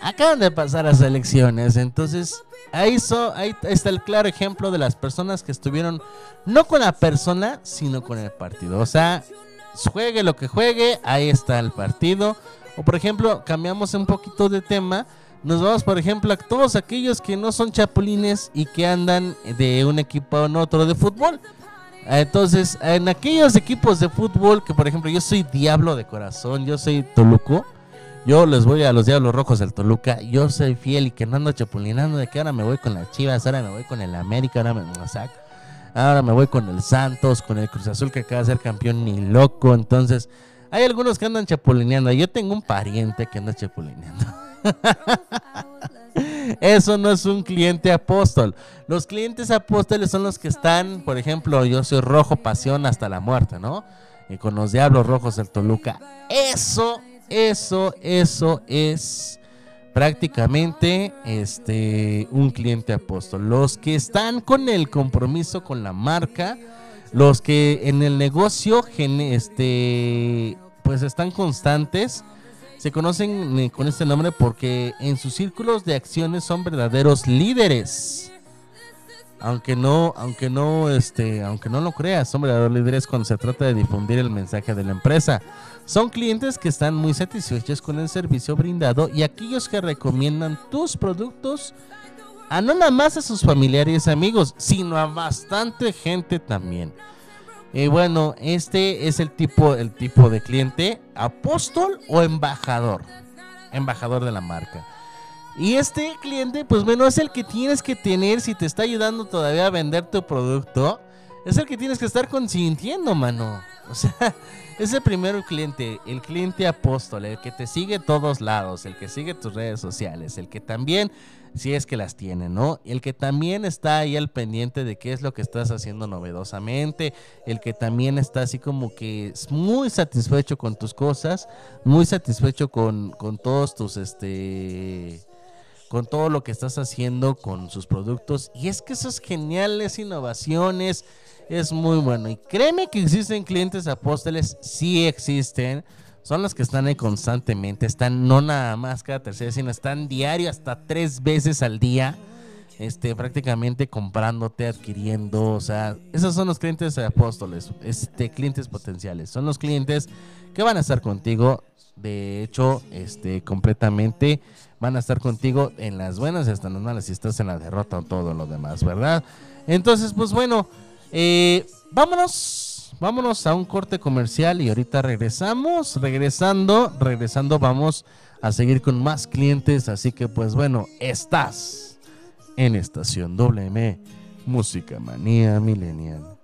acaban de pasar las elecciones, entonces ahí, so- ahí está el claro ejemplo de las personas que estuvieron no con la persona, sino con el partido. O sea, juegue lo que juegue, ahí está el partido. O por ejemplo, cambiamos un poquito de tema. Nos vamos, por ejemplo, a todos aquellos que no son chapulines y que andan de un equipo a otro de fútbol. Entonces, en aquellos equipos de fútbol que, por ejemplo, yo soy Diablo de corazón, yo soy Toluco, yo les voy a los Diablos Rojos del Toluca, yo soy fiel y que no ando chapulinando de que ahora me voy con las Chivas, ahora me voy con el América, ahora me, o sea, ahora me voy con el Santos, con el Cruz Azul que acaba de ser campeón ni loco. Entonces, hay algunos que andan chapulineando. Yo tengo un pariente que anda chapulineando. Eso no es un cliente apóstol. Los clientes apóstoles son los que están, por ejemplo, yo soy rojo pasión hasta la muerte, ¿no? Y con los diablos rojos del Toluca. Eso, eso, eso es prácticamente este un cliente apóstol. Los que están con el compromiso con la marca, los que en el negocio este pues están constantes, se conocen eh, con este nombre porque en sus círculos de acciones son verdaderos líderes. Aunque no, aunque no, este, aunque no lo creas, son verdaderos líderes cuando se trata de difundir el mensaje de la empresa. Son clientes que están muy satisfechos con el servicio brindado y aquellos que recomiendan tus productos a no nada más a sus familiares y amigos, sino a bastante gente también. Y bueno, este es el tipo, el tipo de cliente, apóstol o embajador. Embajador de la marca. Y este cliente, pues bueno, es el que tienes que tener si te está ayudando todavía a vender tu producto. Es el que tienes que estar consintiendo, mano. O sea, es el primer cliente, el cliente apóstol, el que te sigue todos lados, el que sigue tus redes sociales, el que también, si es que las tiene, ¿no? El que también está ahí al pendiente de qué es lo que estás haciendo novedosamente, el que también está así como que es muy satisfecho con tus cosas, muy satisfecho con, con todos tus, este con todo lo que estás haciendo con sus productos. Y es que esas geniales innovaciones es muy bueno. Y créeme que existen clientes apóstoles, sí existen. Son los que están ahí constantemente. Están no nada más cada tercera, sino están diario hasta tres veces al día. Este, prácticamente comprándote, adquiriendo. O sea, esos son los clientes apóstoles. Este, clientes potenciales. Son los clientes que van a estar contigo. De hecho, este, completamente van a estar contigo en las buenas y hasta en las malas si estás en la derrota o todo lo demás, ¿verdad? Entonces, pues bueno, eh, vámonos, vámonos a un corte comercial y ahorita regresamos, regresando, regresando vamos a seguir con más clientes, así que pues bueno, estás en Estación WM, Música Manía Millennial.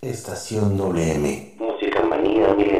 Estación WM. Música manía milenial.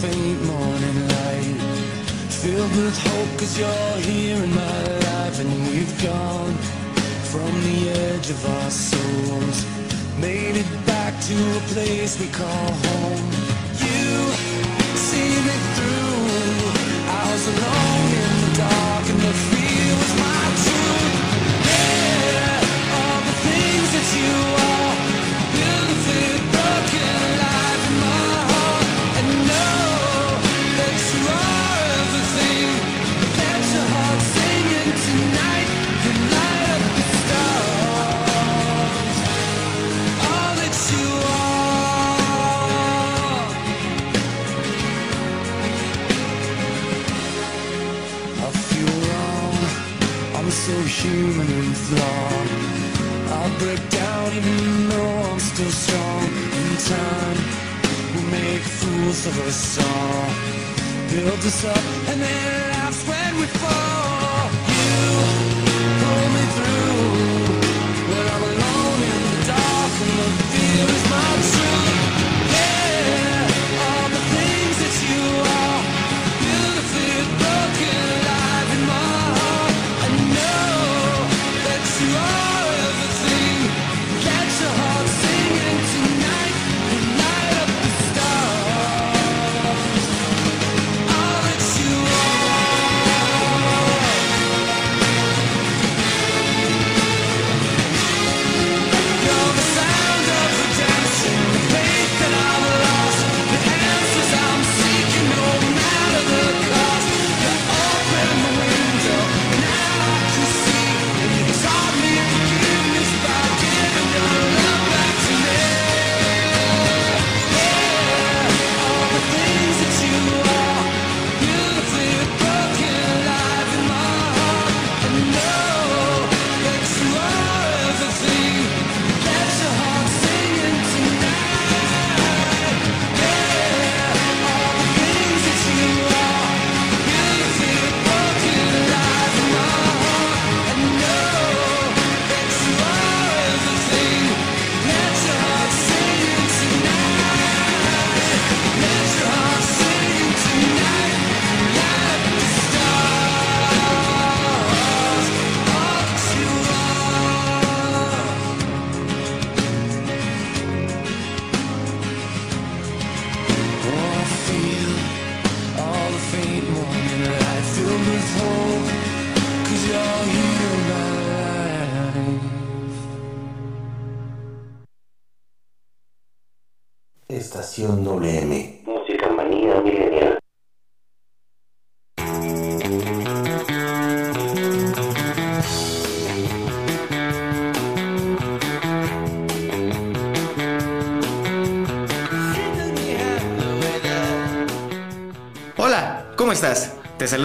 Faint morning light. Filled with hope cause you're here in my life And we've gone from the edge of our souls. Made it back to a place we call home. You see me through. I was alone flawed I'll break down even though I'm still strong. In time We'll make fools of us all. Build us up and then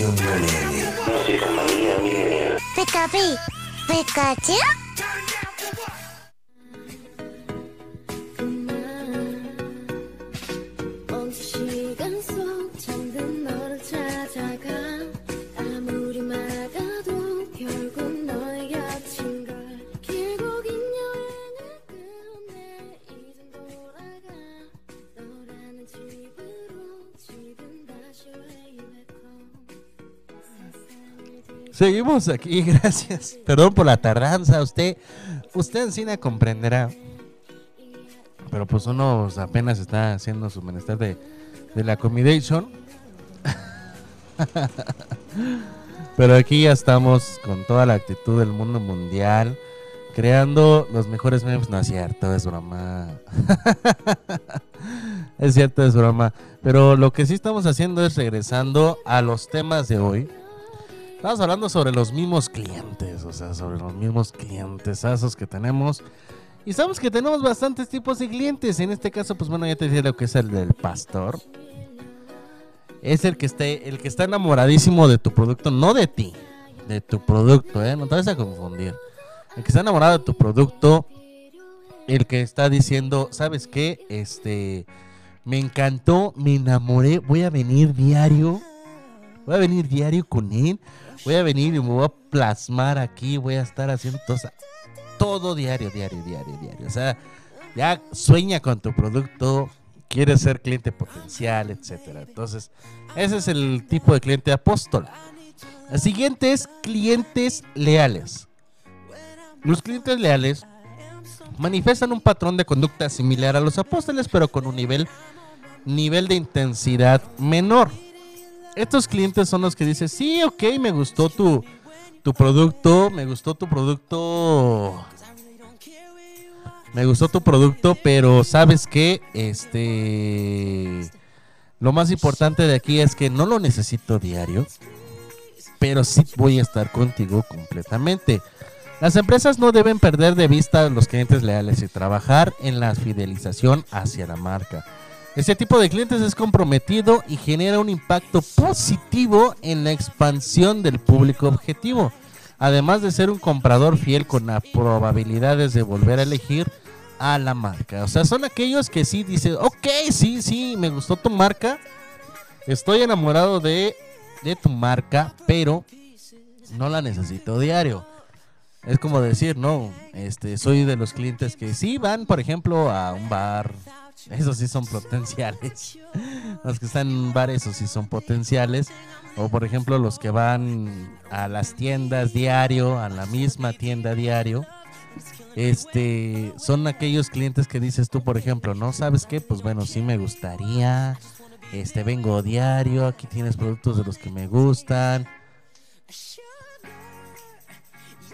Música Pi, Pikachu. Seguimos aquí, gracias. Perdón por la tardanza, usted, usted encima comprenderá. Pero pues uno apenas está haciendo su menester de la accommodation. Pero aquí ya estamos con toda la actitud del mundo mundial, creando los mejores memes. No es cierto, es broma. es cierto, es broma. Pero lo que sí estamos haciendo es regresando a los temas de hoy. Estamos hablando sobre los mismos clientes, o sea, sobre los mismos clientes que tenemos. Y sabemos que tenemos bastantes tipos de clientes. En este caso, pues bueno, ya te dije lo que es el del pastor. Es el que esté, el que está enamoradísimo de tu producto, no de ti, de tu producto, ¿eh? No te vas a confundir. El que está enamorado de tu producto, el que está diciendo, ¿sabes qué? Este, me encantó, me enamoré, voy a venir diario, voy a venir diario con él, voy a venir y me voy a plasmar aquí, voy a estar haciendo todo, diario, diario, diario, diario. O sea, ya sueña con tu producto, quiere ser cliente potencial, etcétera. Entonces, ese es el tipo de cliente apóstol. El siguiente es clientes leales. Los clientes leales manifiestan un patrón de conducta similar a los apóstoles, pero con un nivel, nivel de intensidad menor. Estos clientes son los que dicen, sí, ok, me gustó tu, tu producto, me gustó tu producto. Me gustó tu producto, pero sabes que este lo más importante de aquí es que no lo necesito diario, pero sí voy a estar contigo completamente. Las empresas no deben perder de vista a los clientes leales y trabajar en la fidelización hacia la marca. Este tipo de clientes es comprometido y genera un impacto positivo en la expansión del público objetivo, además de ser un comprador fiel con las probabilidades de volver a elegir a la marca. O sea, son aquellos que sí dicen, ok, sí, sí, me gustó tu marca, estoy enamorado de, de tu marca, pero no la necesito diario. Es como decir, no, este, soy de los clientes que sí van, por ejemplo, a un bar. Esos sí son potenciales. Los que están en bar, esos sí son potenciales. O por ejemplo, los que van a las tiendas diario, a la misma tienda diario. Este, son aquellos clientes que dices tú, por ejemplo, ¿no? ¿Sabes qué? Pues bueno, sí me gustaría. Este, vengo diario, aquí tienes productos de los que me gustan.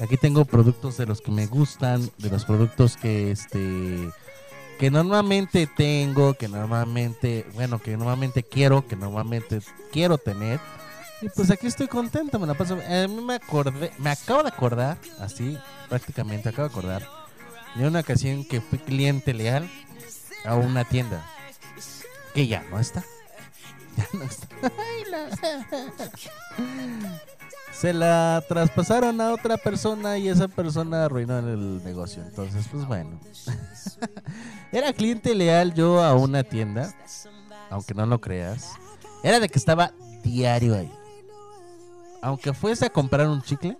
Aquí tengo productos de los que me gustan, de los productos que este que normalmente tengo, que normalmente, bueno, que normalmente quiero, que normalmente quiero tener. Y pues aquí estoy contento, me la paso. A mí me acordé, me acabo de acordar, así, prácticamente acabo de acordar, de una ocasión que fui cliente leal a una tienda que ya no está. Ya no está. se la traspasaron a otra persona y esa persona arruinó el negocio. Entonces, pues bueno. Era cliente leal yo a una tienda, aunque no lo creas. Era de que estaba diario ahí. Aunque fuese a comprar un chicle,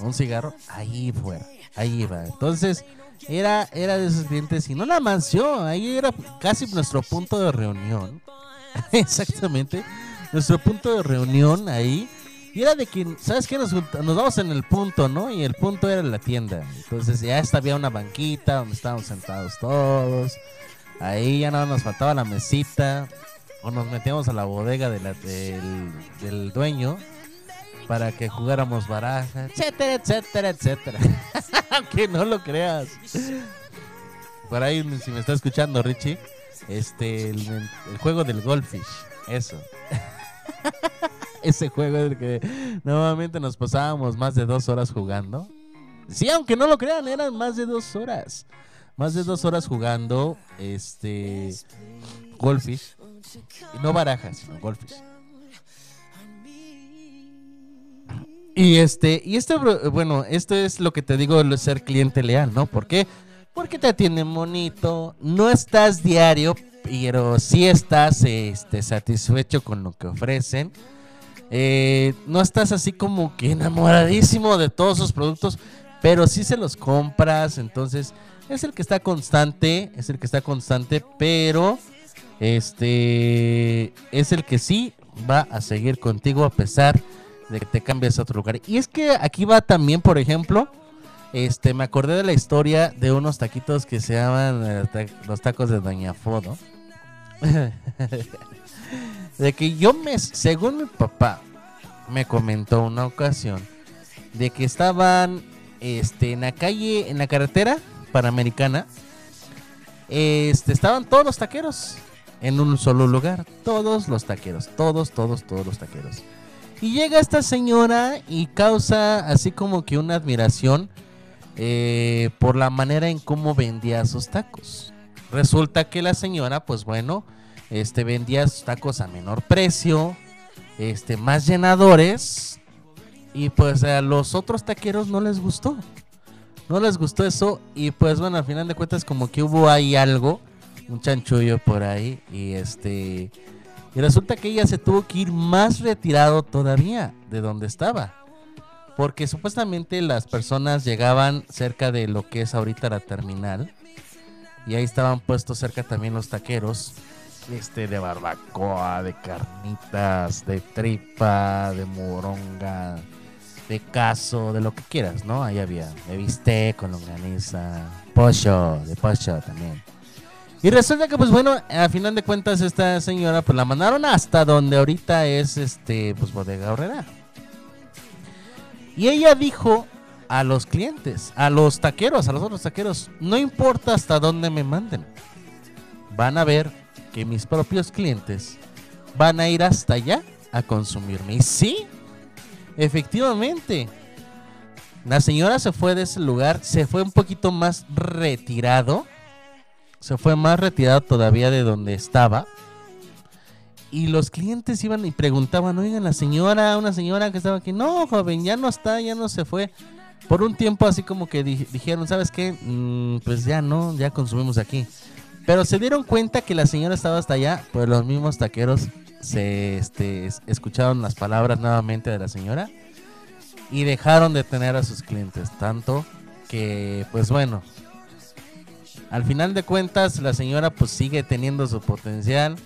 un cigarro, ahí fuera, ahí iba. Entonces, era, era de esos clientes y no la mansión, ahí era casi nuestro punto de reunión. Exactamente, nuestro punto de reunión ahí. Y era de que, ¿sabes qué? Nos, vamos en el punto, ¿no? Y el punto era la tienda. Entonces ya había una banquita donde estábamos sentados todos. Ahí ya no nos faltaba la mesita. O nos metíamos a la bodega de la- del, del dueño para que jugáramos baraja, etcétera, etcétera, etcétera. Aunque no lo creas. Por ahí, si me está escuchando Richie, este, el, el juego del Goldfish, eso. Ese juego del que normalmente nos pasábamos más de dos horas jugando. Sí, aunque no lo crean, eran más de dos horas. Más de dos horas jugando este Goldfish. No barajas, sino Goldfish. Y este, y este, bueno, esto es lo que te digo de ser cliente leal, ¿no? ¿Por qué? Porque te atienden bonito, no estás diario, pero sí estás este, satisfecho con lo que ofrecen. Eh, no estás así como que enamoradísimo de todos sus productos, pero sí se los compras, entonces es el que está constante, es el que está constante, pero este es el que sí va a seguir contigo a pesar de que te cambies a otro lugar. Y es que aquí va también, por ejemplo, este me acordé de la historia de unos taquitos que se llaman eh, los tacos de Doña Fodo. de que yo me, según mi papá, me comentó una ocasión de que estaban este en la calle, en la carretera panamericana, este estaban todos los taqueros en un solo lugar, todos los taqueros, todos, todos, todos los taqueros. Y llega esta señora y causa así como que una admiración eh, por la manera en cómo vendía sus tacos. Resulta que la señora, pues bueno, este vendía tacos a menor precio, este más llenadores y pues a los otros taqueros no les gustó. No les gustó eso y pues bueno, al final de cuentas como que hubo ahí algo, un chanchullo por ahí y este y resulta que ella se tuvo que ir más retirado todavía de donde estaba. Porque supuestamente las personas llegaban cerca de lo que es ahorita la terminal. Y ahí estaban puestos cerca también los taqueros. Este de barbacoa, de carnitas, de tripa, de moronga, de caso, de lo que quieras, ¿no? Ahí había de bistec con longaniza, pollo, de pollo también. Y resulta que, pues bueno, a final de cuentas, esta señora, pues la mandaron hasta donde ahorita es este, pues bodega horrera. Y ella dijo a los clientes, a los taqueros, a los otros taqueros, no importa hasta dónde me manden. Van a ver mis propios clientes van a ir hasta allá a consumirme. Y sí, efectivamente. La señora se fue de ese lugar, se fue un poquito más retirado. Se fue más retirado todavía de donde estaba. Y los clientes iban y preguntaban, oigan, la señora, una señora que estaba aquí, no, joven, ya no está, ya no se fue. Por un tiempo así como que di- dijeron, ¿sabes qué? Mm, pues ya no, ya consumimos aquí. Pero se dieron cuenta que la señora estaba hasta allá, pues los mismos taqueros se este, es- escucharon las palabras nuevamente de la señora y dejaron de tener a sus clientes. Tanto que, pues bueno, al final de cuentas la señora pues sigue teniendo su potencial.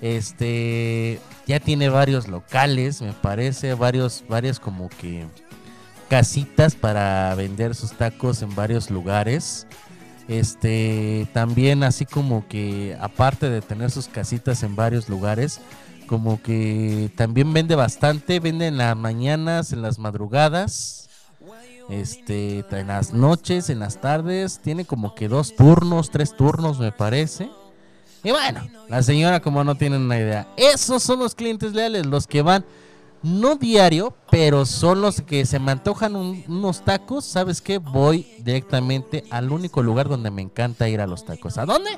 Este ya tiene varios locales, me parece, varios, varios como que casitas para vender sus tacos en varios lugares. Este también así como que aparte de tener sus casitas en varios lugares, como que también vende bastante, vende en las mañanas, en las madrugadas, este, en las noches, en las tardes, tiene como que dos turnos, tres turnos me parece. Y bueno, la señora como no tiene una idea, esos son los clientes leales, los que van no diario, pero son los que se me antojan un- unos tacos, ¿sabes qué? Voy directamente al único lugar donde me encanta ir a los tacos. ¿A dónde?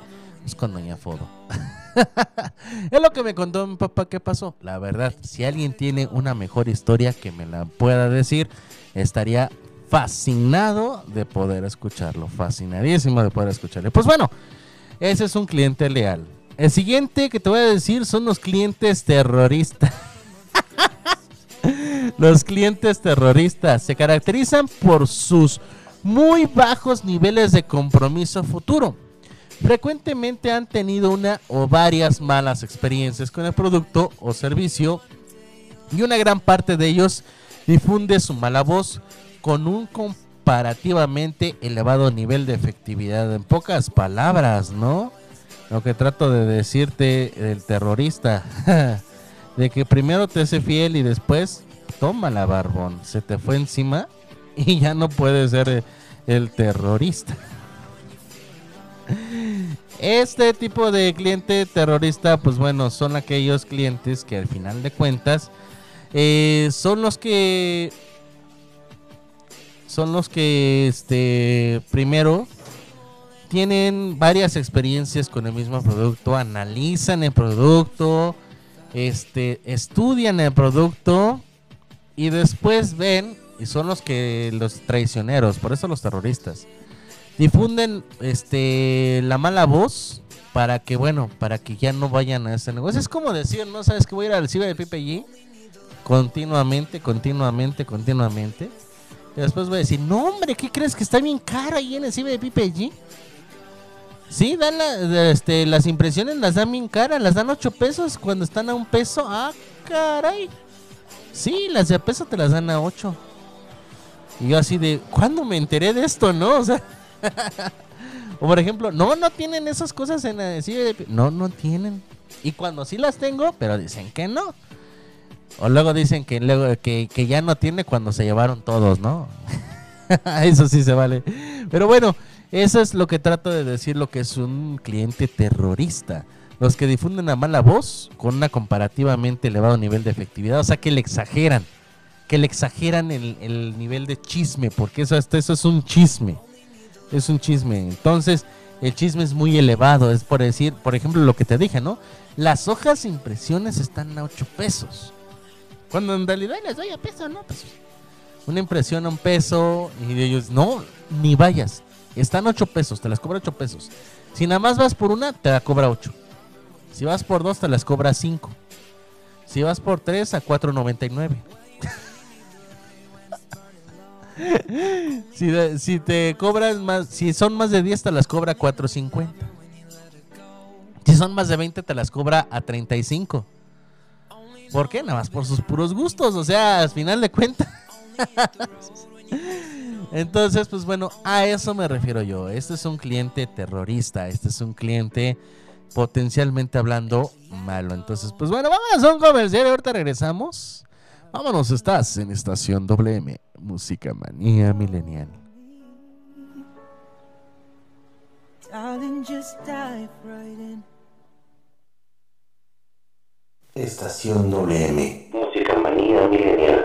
Pues con Doña Fodo. es lo que me contó mi papá que pasó. La verdad, si alguien tiene una mejor historia que me la pueda decir, estaría fascinado de poder escucharlo. Fascinadísimo de poder escucharlo. Pues bueno, ese es un cliente leal. El siguiente que te voy a decir son los clientes terroristas. Los clientes terroristas se caracterizan por sus muy bajos niveles de compromiso futuro. Frecuentemente han tenido una o varias malas experiencias con el producto o servicio y una gran parte de ellos difunde su mala voz con un comparativamente elevado nivel de efectividad. En pocas palabras, ¿no? Lo que trato de decirte del terrorista, de que primero te hace fiel y después, toma la barbón, se te fue encima y ya no puedes ser el, el terrorista. Este tipo de cliente terrorista, pues bueno, son aquellos clientes que al final de cuentas eh, son los que son los que este primero tienen varias experiencias con el mismo producto, analizan el producto, este estudian el producto y después ven y son los que los traicioneros, por eso los terroristas difunden este la mala voz para que bueno, para que ya no vayan a ese negocio. Es como decir, no sabes que voy a ir al ciber de PPG continuamente, continuamente, continuamente. Y después voy a decir, no hombre, ¿qué crees que está bien caro ahí en el ciber de PPG? Sí, dan este, las impresiones las dan bien caras, las dan 8 pesos cuando están a un peso. Ah, caray. Sí, las de a peso te las dan a 8. Y yo así de, ¿cuándo me enteré de esto, no? O sea, o por ejemplo, no, no tienen esas cosas en el CBDP. No, no tienen. Y cuando sí las tengo, pero dicen que no. O luego dicen que luego que, que ya no tiene cuando se llevaron todos, ¿no? eso sí se vale. Pero bueno, eso es lo que trato de decir, lo que es un cliente terrorista. Los que difunden a mala voz con una comparativamente elevado nivel de efectividad, o sea que le exageran, que le exageran el, el nivel de chisme, porque eso, hasta eso es un chisme, es un chisme. Entonces, el chisme es muy elevado, es por decir, por ejemplo, lo que te dije, ¿no? Las hojas impresiones están a 8 pesos. Cuando en realidad les doy a peso, ¿no? Pues, una impresión a un peso y ellos, no, ni vayas. Están 8 pesos, te las cobra 8 pesos. Si nada más vas por una, te la cobra 8. Si vas por dos, te las cobra 5. Si vas por tres, a 4.99. si, si te cobran más, si son más de 10, te las cobra 4.50. Si son más de 20, te las cobra a 35. ¿Por qué? Nada más por sus puros gustos. O sea, al final de cuentas. Entonces, pues bueno, a eso me refiero yo. Este es un cliente terrorista. Este es un cliente potencialmente hablando malo. Entonces, pues bueno, vamos a un comercial y ahorita regresamos. Vámonos, estás en estación WM, Música Manía Milenial. Estación WM. Música manía milenial.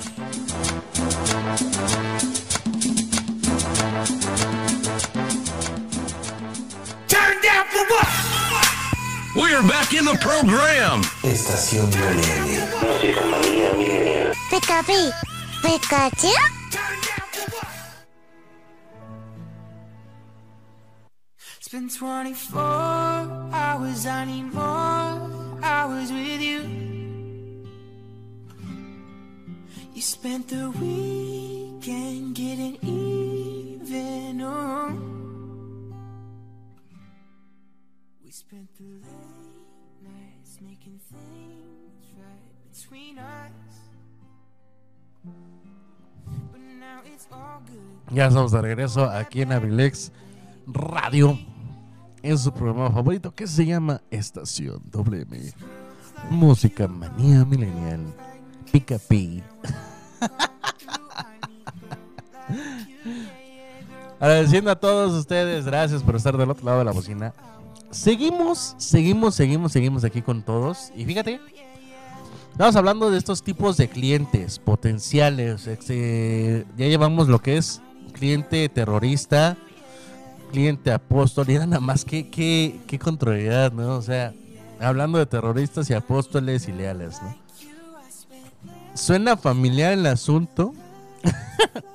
We're back in the program. Estación WM. Música manía milenial. Pikapi, Pikachu. It's been 24 hours, I need more hours with you. You spent the weekend getting even. Ya estamos de regreso aquí en Abrilex Radio. En su programa favorito que se llama Estación WM. Música manía milenial. Pica pi. Agradeciendo a todos ustedes, gracias por estar del otro lado de la bocina. Seguimos, seguimos, seguimos, seguimos aquí con todos. Y fíjate, estamos hablando de estos tipos de clientes potenciales. Este, ya llevamos lo que es cliente terrorista, cliente apóstol. Y nada más que, qué, qué contrariedad, ¿no? O sea, hablando de terroristas y apóstoles y leales, ¿no? Suena familiar el asunto.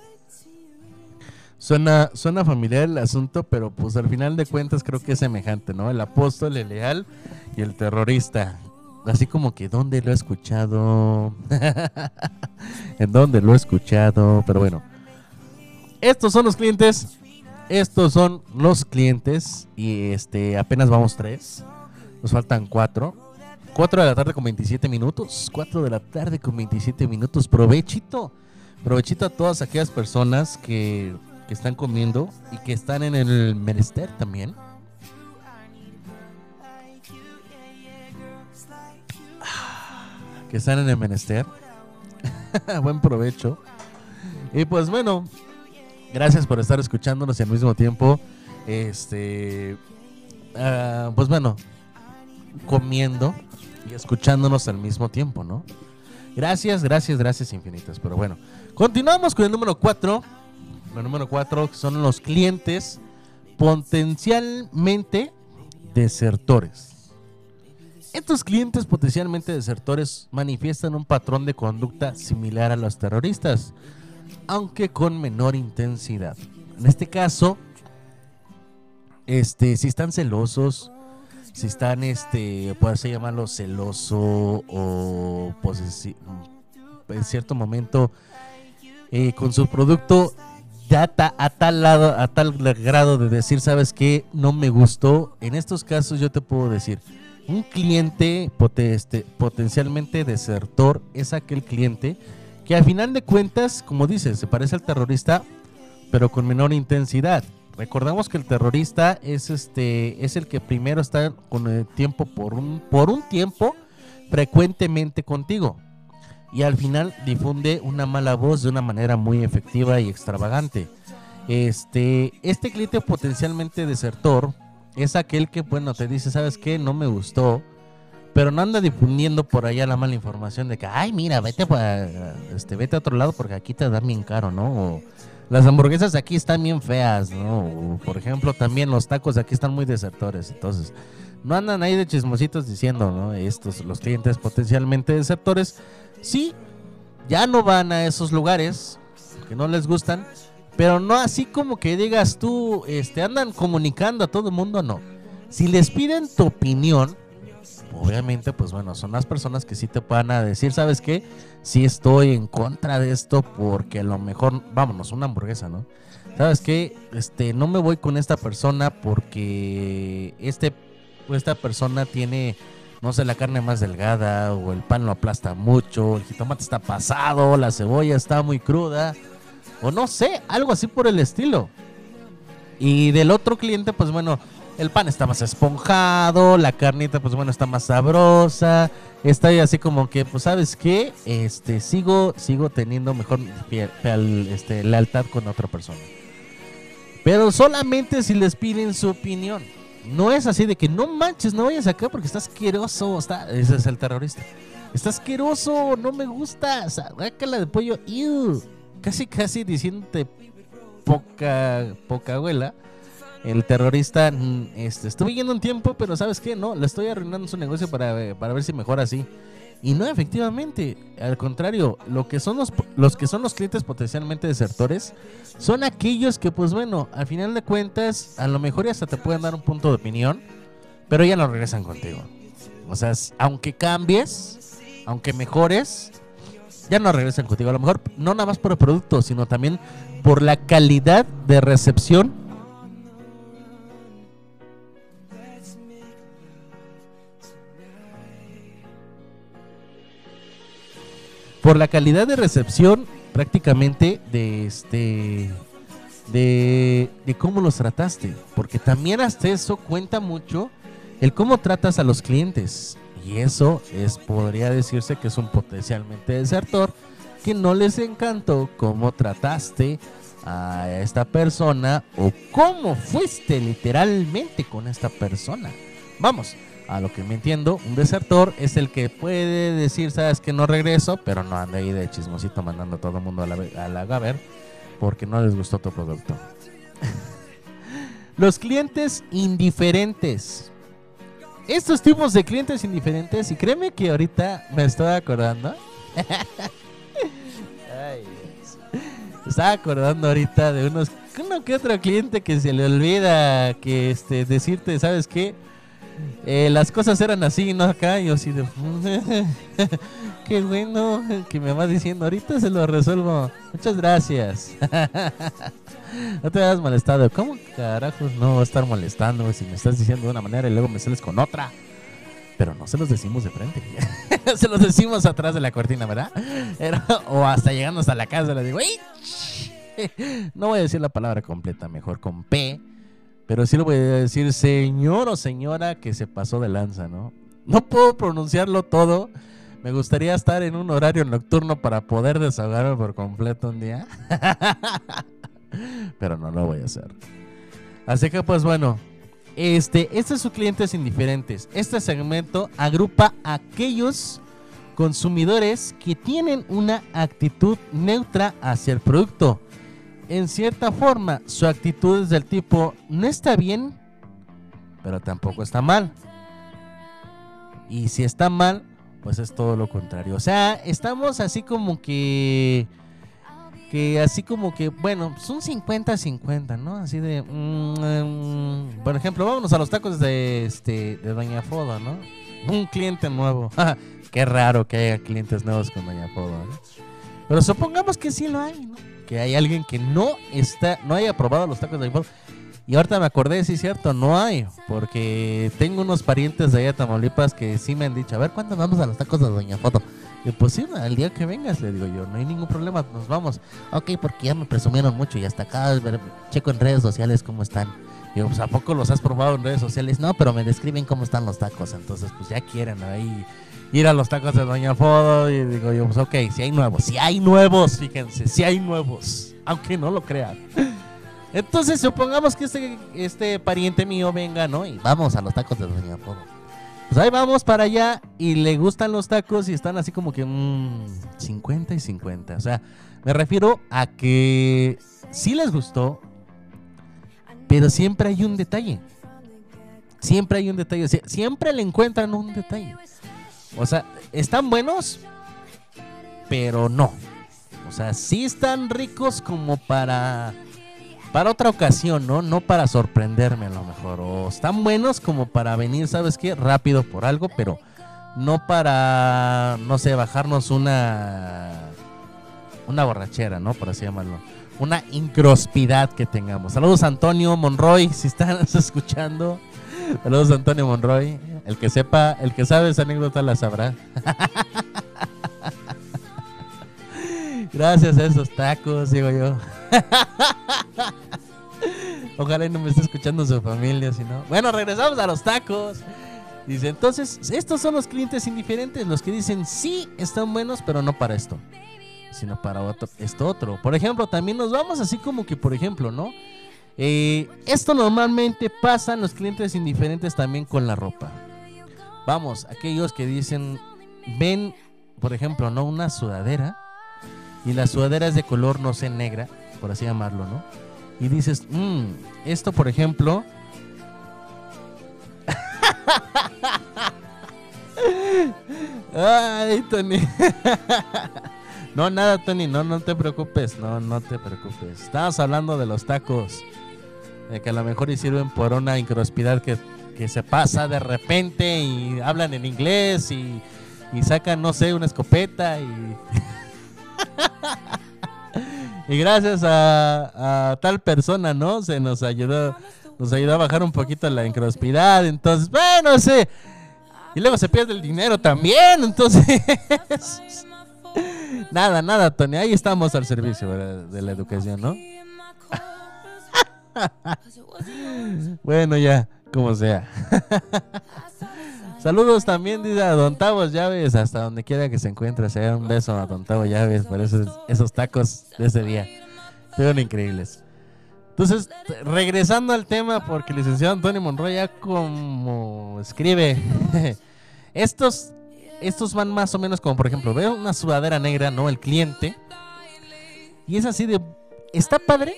suena, suena familiar el asunto, pero pues al final de cuentas creo que es semejante, ¿no? El apóstol, el leal y el terrorista. Así como que, ¿dónde lo he escuchado? ¿En dónde lo he escuchado? Pero bueno. Estos son los clientes. Estos son los clientes. Y este, apenas vamos tres. Nos faltan cuatro. 4 de la tarde con 27 minutos. 4 de la tarde con 27 minutos. Provechito. Provechito a todas aquellas personas que, que están comiendo y que están en el menester también. Que están en el menester. Buen provecho. Y pues bueno, gracias por estar escuchándonos y al mismo tiempo, este, ah, pues bueno, comiendo y escuchándonos al mismo tiempo, ¿no? Gracias, gracias, gracias infinitas. Pero bueno, continuamos con el número 4. Número 4 son los clientes potencialmente desertores. Estos clientes potencialmente desertores manifiestan un patrón de conducta similar a los terroristas, aunque con menor intensidad. En este caso, este, si están celosos, si están, este, puede llamarlo celoso o posesi- en cierto momento eh, con su producto ya ta- a tal lado, a tal grado de decir, sabes qué, no me gustó. En estos casos yo te puedo decir, un cliente este, potencialmente desertor es aquel cliente que al final de cuentas, como dices, se parece al terrorista, pero con menor intensidad. Recordamos que el terrorista es este es el que primero está con el tiempo por un por un tiempo frecuentemente contigo y al final difunde una mala voz de una manera muy efectiva y extravagante. Este este cliente potencialmente desertor es aquel que bueno te dice sabes qué no me gustó pero no anda difundiendo por allá la mala información de que ay mira vete pa- este vete a otro lado porque aquí te dan bien caro no o, las hamburguesas de aquí están bien feas, ¿no? O, por ejemplo, también los tacos de aquí están muy desertores. Entonces, no andan ahí de chismositos diciendo, ¿no? Estos, los clientes potencialmente desertores, sí, ya no van a esos lugares que no les gustan, pero no así como que digas tú, este, andan comunicando a todo el mundo, no. Si les piden tu opinión, obviamente, pues bueno, son las personas que sí te van a decir, ¿sabes qué? Sí estoy en contra de esto porque a lo mejor, vámonos, una hamburguesa, ¿no? ¿Sabes qué? Este, no me voy con esta persona porque este, esta persona tiene, no sé, la carne más delgada o el pan lo aplasta mucho, el jitomate está pasado, la cebolla está muy cruda o no sé, algo así por el estilo. Y del otro cliente, pues bueno, el pan está más esponjado, la carnita, pues bueno, está más sabrosa. Está así como que, pues, ¿sabes qué? Este, sigo, sigo teniendo mejor este, lealtad con otra persona. Pero solamente si les piden su opinión. No es así de que no manches, no vayas acá porque está asqueroso. Está, ese es el terrorista. Está asqueroso, no me gusta. Sácala de pollo. Ew. Casi, casi diciéndote poca, poca abuela. El terrorista, mm, este, estuve yendo un tiempo, pero ¿sabes qué? No, le estoy arruinando su negocio para, eh, para ver si mejora así. Y no, efectivamente, al contrario, lo que son los, los que son los clientes potencialmente desertores son aquellos que, pues bueno, al final de cuentas, a lo mejor hasta te pueden dar un punto de opinión, pero ya no regresan contigo. O sea, aunque cambies, aunque mejores, ya no regresan contigo. A lo mejor no nada más por el producto, sino también por la calidad de recepción por la calidad de recepción prácticamente de este de, de cómo los trataste porque también hasta eso cuenta mucho el cómo tratas a los clientes. Y eso es podría decirse que es un potencialmente desertor que no les encantó cómo trataste a esta persona o cómo fuiste literalmente con esta persona. Vamos a lo que me entiendo, un desertor es el que puede decir, sabes que no regreso, pero no anda ahí de chismosito mandando a todo el mundo a la, a Gaber porque no les gustó tu producto. Los clientes indiferentes. Estos tipos de clientes indiferentes, y créeme que ahorita me estoy acordando. Ay. Estaba acordando ahorita de unos uno que otro cliente que se le olvida que este decirte, ¿sabes qué? Eh, las cosas eran así, no acá, yo así de qué bueno que me va diciendo, ahorita se lo resuelvo. Muchas gracias. no te hayas molestado. ¿Cómo carajos no voy a estar molestando si me estás diciendo de una manera y luego me sales con otra? Pero no se los decimos de frente. se los decimos atrás de la cortina, ¿verdad? O hasta llegando hasta la casa le digo, ¡Ey! no voy a decir la palabra completa, mejor con P. Pero sí lo voy a decir, señor o señora que se pasó de lanza, ¿no? No puedo pronunciarlo todo. Me gustaría estar en un horario nocturno para poder desahogarme por completo un día. Pero no lo voy a hacer. Así que pues bueno, este, este es su clientes indiferentes. Este segmento agrupa a aquellos consumidores que tienen una actitud neutra hacia el producto. En cierta forma, su actitud es del tipo, no está bien, pero tampoco está mal. Y si está mal, pues es todo lo contrario. O sea, estamos así como que que así como que, bueno, son 50-50, ¿no? Así de, mm, mm, por ejemplo, vámonos a los tacos de, este, de Doña Foda, ¿no? Un cliente nuevo. Qué raro que haya clientes nuevos con Doña Foda. Pero supongamos que sí lo hay, ¿no? Que hay alguien que no está, no haya probado los tacos de Foda. Y ahorita me acordé, sí cierto, no hay, porque tengo unos parientes de allá de Tamaulipas que sí me han dicho, a ver, ¿cuándo vamos a los tacos de Doña Foto? Y pues sí, al día que vengas, le digo yo, no hay ningún problema, nos vamos. Ok, porque ya me presumieron mucho y hasta acá checo en redes sociales cómo están. Digo, pues ¿a poco los has probado en redes sociales? No, pero me describen cómo están los tacos, entonces pues ya quieren ahí ir a los tacos de Doña Fodo y digo yo, pues ok, si hay nuevos, si hay nuevos, fíjense, si hay nuevos, aunque no lo crean. Entonces, supongamos que este, este pariente mío venga, ¿no? Y vamos a los tacos de Doña Fodo. Pues ahí vamos para allá y le gustan los tacos y están así como que mm, 50 y 50. O sea, me refiero a que sí les gustó, pero siempre hay un detalle. Siempre hay un detalle. siempre le encuentran un detalle. O sea, están buenos, pero no. O sea, sí están ricos como para para otra ocasión, ¿no? No para sorprenderme a lo mejor. O están buenos como para venir, ¿sabes qué? Rápido por algo, pero no para, no sé, bajarnos una una borrachera, ¿no? Por así llamarlo. Una incrospidad que tengamos. Saludos Antonio Monroy, si están escuchando. Saludos Antonio Monroy. El que sepa, el que sabe esa anécdota la sabrá. Gracias a esos tacos, digo yo. Ojalá y no me esté escuchando su familia, si no. Bueno, regresamos a los tacos. Dice, entonces, estos son los clientes indiferentes, los que dicen, sí, están buenos, pero no para esto, sino para otro, esto otro. Por ejemplo, también nos vamos así como que, por ejemplo, ¿no? Eh, esto normalmente pasa en los clientes indiferentes también con la ropa. Vamos, aquellos que dicen, ven, por ejemplo, ¿no? Una sudadera y la sudadera es de color, no sé, negra, por así llamarlo, ¿no? Y dices, mmm, esto, por ejemplo... Ay, Tony. no, nada, Tony, no, no te preocupes, no, no te preocupes. Estamos hablando de los tacos, de que a lo mejor y sirven por una incrospidad que, que se pasa de repente y hablan en inglés y, y sacan, no sé, una escopeta y... y gracias a, tal persona, ¿no? Se nos ayudó, nos ayudó a bajar un poquito la incrospidad. Entonces, bueno, sé. Y luego se pierde el dinero también. Entonces, nada, nada, Tony. Ahí estamos al servicio de la educación, ¿no? Bueno, ya, como sea. Saludos también, dice a Don Tavo Llaves, hasta donde quiera que se encuentre. sea un beso a Don Tavo Llaves por esos, esos tacos de ese día. Fueron increíbles. Entonces, regresando al tema, porque el licenciado Antonio Monroy ya como escribe, estos, estos van más o menos como, por ejemplo, veo una sudadera negra, ¿no? El cliente. Y es así de, está padre,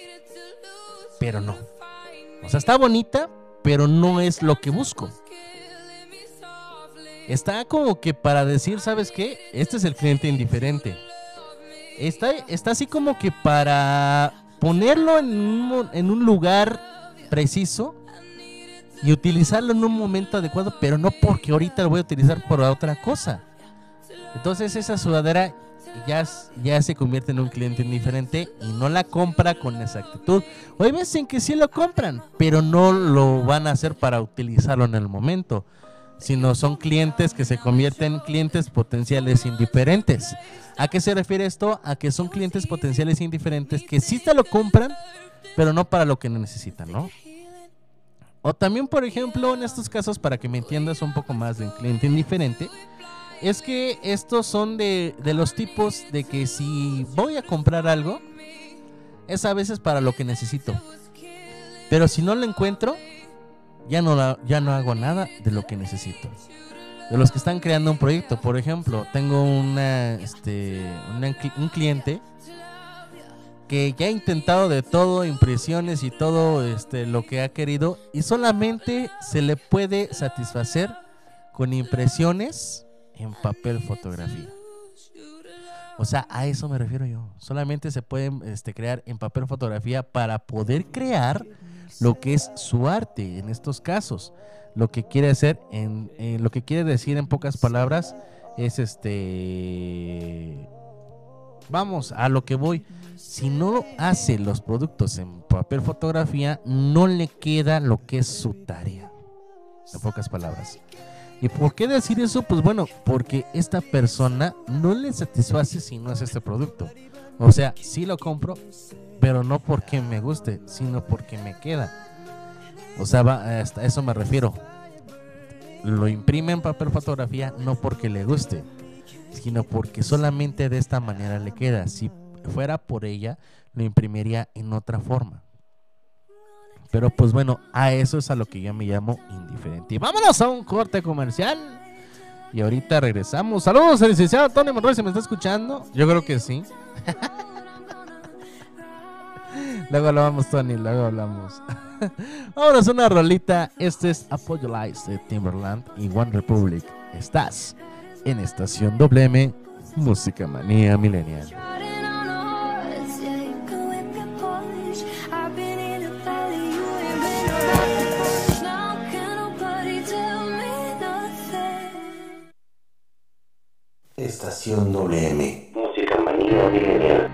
pero no. O sea, está bonita, pero no es lo que busco está como que para decir, ¿sabes qué? Este es el cliente indiferente. Está, está así como que para ponerlo en un, en un lugar preciso y utilizarlo en un momento adecuado, pero no porque ahorita lo voy a utilizar por otra cosa. Entonces esa sudadera ya, ya se convierte en un cliente indiferente y no la compra con exactitud. O hay veces en que sí lo compran, pero no lo van a hacer para utilizarlo en el momento sino son clientes que se convierten en clientes potenciales indiferentes. ¿A qué se refiere esto? A que son clientes potenciales indiferentes que sí te lo compran, pero no para lo que necesitan, ¿no? O también, por ejemplo, en estos casos, para que me entiendas un poco más de un cliente indiferente, es que estos son de, los tipos de que si voy a comprar algo, es a veces para lo que necesito. Pero si no lo encuentro, ya no, ya no hago nada de lo que necesito. De los que están creando un proyecto, por ejemplo, tengo una, este, un cliente que ya ha intentado de todo, impresiones y todo este, lo que ha querido, y solamente se le puede satisfacer con impresiones en papel fotografía. O sea, a eso me refiero yo. Solamente se pueden este, crear en papel fotografía para poder crear lo que es su arte en estos casos. Lo que quiere hacer, en, lo que quiere decir en pocas palabras, es este. Vamos a lo que voy. Si no hace los productos en papel fotografía, no le queda lo que es su tarea. En pocas palabras. ¿Y por qué decir eso? Pues bueno, porque esta persona no le satisface si no es este producto. O sea, sí lo compro, pero no porque me guste, sino porque me queda. O sea, a eso me refiero. Lo imprime en papel fotografía no porque le guste, sino porque solamente de esta manera le queda. Si fuera por ella, lo imprimiría en otra forma. Pero pues bueno, a eso es a lo que yo me llamo indiferente. Y vámonos a un corte comercial. Y ahorita regresamos. Saludos al licenciado Tony Monroy, ¿se me está escuchando? Yo creo que sí. luego hablamos, Tony, luego hablamos. Vámonos a una rolita. Este es Apologize de Timberland y One Republic. Estás en Estación WM, Música Manía Millennial. Estación WM. Música manía milenial.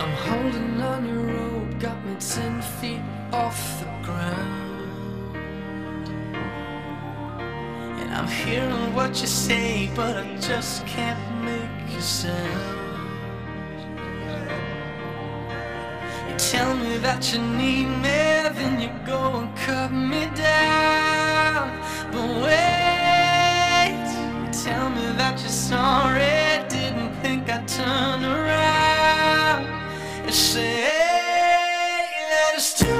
I'm holding on your rope, got me ten feet off the ground. I'm hearing what you say, but I just can't make a sound. You tell me that you need me, then you go and cut me down. But wait, you tell me that you're sorry, didn't think I'd turn around and say that it's too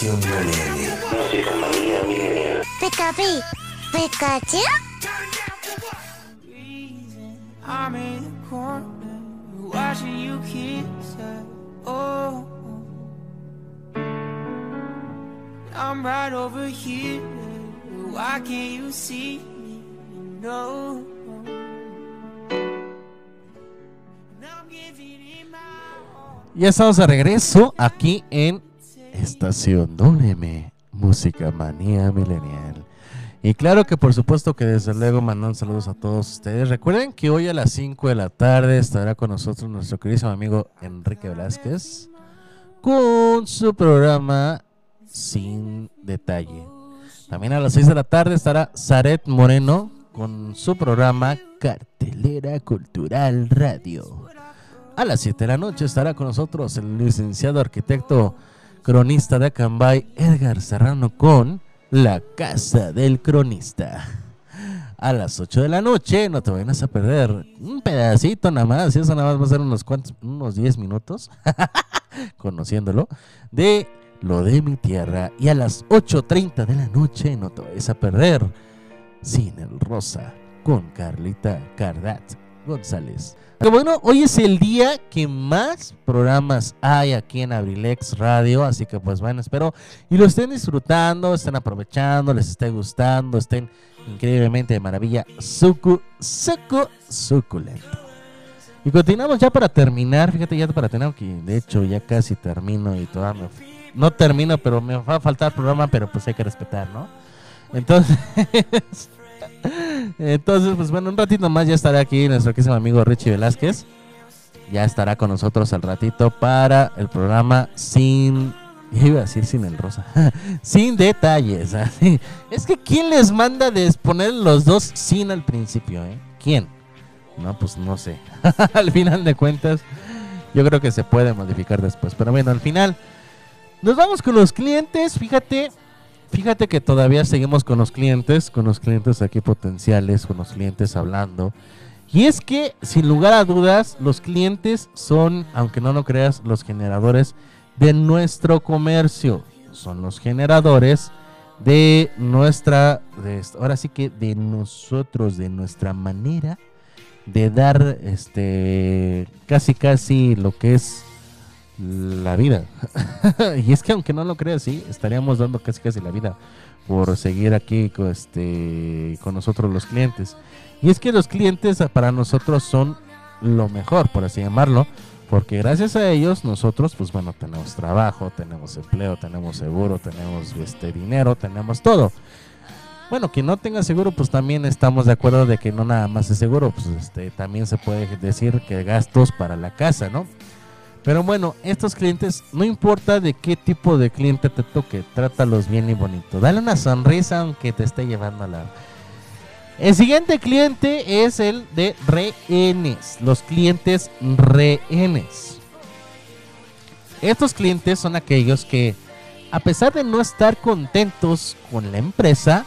Estación WM. Música manía milenial. Pikachu, Pikachu. I'm in the corner, watching you kiss her. Oh, I'm right over here. Why can't you see me? No. Ya estamos de regreso aquí en Estación WM, Música Manía Milenial. Y claro que por supuesto que desde luego mandan saludos a todos ustedes. Recuerden que hoy a las 5 de la tarde estará con nosotros nuestro queridísimo amigo Enrique Velázquez con su programa Sin Detalle. También a las 6 de la tarde estará Zaret Moreno con su programa Cartelera Cultural Radio. A las 7 de la noche estará con nosotros el licenciado arquitecto cronista de Acambay, Edgar Serrano, con La Casa del Cronista. A las 8 de la noche, no te vayas a perder un pedacito nada más, eso nada más va a ser unos cuantos, unos 10 minutos, conociéndolo, de lo de mi tierra. Y a las 8.30 de la noche, no te vayas a perder Sin el Rosa, con Carlita Cardat González. Pero bueno, hoy es el día que más programas hay aquí en Abrilex Radio, así que pues bueno, espero y lo estén disfrutando, estén aprovechando, les esté gustando, estén increíblemente de maravilla, sucu, sucu, suculento. Y continuamos ya para terminar, fíjate ya para terminar, que de hecho ya casi termino y todavía no termino, pero me va a faltar programa, pero pues hay que respetar, ¿no? Entonces, entonces pues bueno, un ratito más ya estará aquí nuestro querido amigo Richie Velázquez. Ya estará con nosotros al ratito para el programa sin iba a decir sin el rosa. sin detalles. Es que ¿quién les manda de poner los dos sin al principio, eh? ¿Quién? No, pues no sé. al final de cuentas, yo creo que se puede modificar después. Pero bueno, al final, nos vamos con los clientes. Fíjate, fíjate que todavía seguimos con los clientes, con los clientes aquí potenciales, con los clientes hablando. Y es que, sin lugar a dudas, los clientes son, aunque no lo creas, los generadores de nuestro comercio. Son los generadores de nuestra, ahora sí que de nosotros, de nuestra manera de dar, este, casi casi lo que es la vida. y es que aunque no lo creas, sí, estaríamos dando casi casi la vida por seguir aquí con, este, con nosotros los clientes. Y es que los clientes para nosotros son lo mejor, por así llamarlo, porque gracias a ellos nosotros, pues bueno, tenemos trabajo, tenemos empleo, tenemos seguro, tenemos este dinero, tenemos todo. Bueno, quien no tenga seguro, pues también estamos de acuerdo de que no nada más es seguro, pues este también se puede decir que gastos para la casa, ¿no? Pero bueno, estos clientes, no importa de qué tipo de cliente te toque, trátalos bien y bonito. Dale una sonrisa aunque te esté llevando a la... El siguiente cliente es el de rehenes, los clientes rehenes. Estos clientes son aquellos que, a pesar de no estar contentos con la empresa,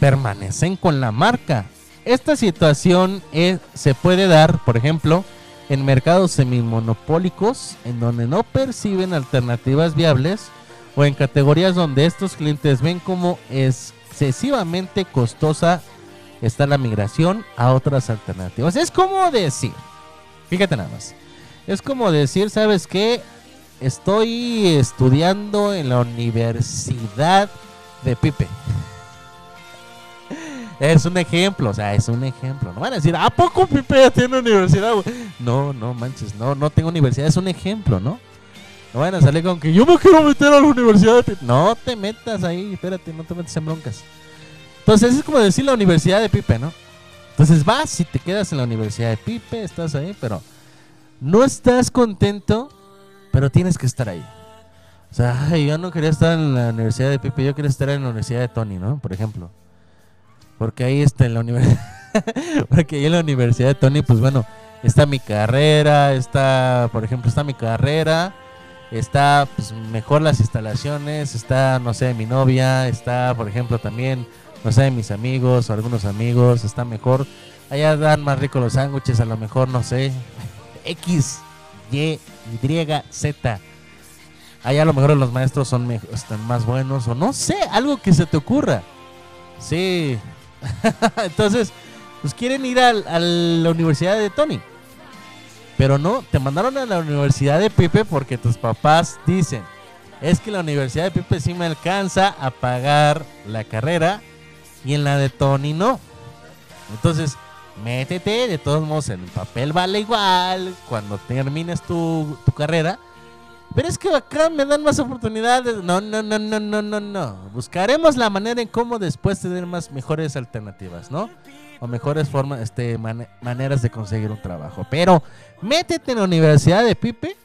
permanecen con la marca. Esta situación es- se puede dar, por ejemplo, en mercados semimonopólicos, en donde no perciben alternativas viables, o en categorías donde estos clientes ven como excesivamente costosa está la migración a otras alternativas. Es como decir, fíjate nada más, es como decir, ¿sabes qué? Estoy estudiando en la Universidad de Pipe. Es un ejemplo, o sea, es un ejemplo. No van a decir, ¿a poco Pipe ya tiene universidad? güey?" No, no manches, no, no tengo universidad, es un ejemplo, ¿no? No van a salir con que yo me quiero meter a la universidad. de Pipe". No te metas ahí, espérate, no te metas en broncas. Entonces es como decir la universidad de Pipe, ¿no? Entonces vas y te quedas en la universidad de Pipe, estás ahí, pero no estás contento, pero tienes que estar ahí. O sea, yo no quería estar en la universidad de Pipe, yo quería estar en la universidad de Tony, ¿no? Por ejemplo. Porque ahí está en la universidad. Porque ahí en la universidad de Tony, pues bueno, está mi carrera, está, por ejemplo, está mi carrera, está pues mejor las instalaciones, está, no sé, mi novia, está, por ejemplo, también, no sé, mis amigos o algunos amigos, está mejor. Allá dan más ricos los sándwiches, a lo mejor, no sé, X, Y, Y, Z. Allá a lo mejor los maestros son están más buenos o no sé, algo que se te ocurra. Sí. Entonces, pues quieren ir al- a la universidad de Tony. Pero no, te mandaron a la universidad de Pipe porque tus papás dicen, es que la universidad de Pipe sí me alcanza a pagar la carrera y en la de Tony no. Entonces, métete, de todos modos el papel vale igual cuando termines tu, tu carrera. Pero es que acá me dan más oportunidades. No, no, no, no, no, no, no. Buscaremos la manera en cómo después tener más mejores alternativas, ¿no? O mejores formas, este, mane- maneras de conseguir un trabajo. Pero métete en la Universidad de Pipe.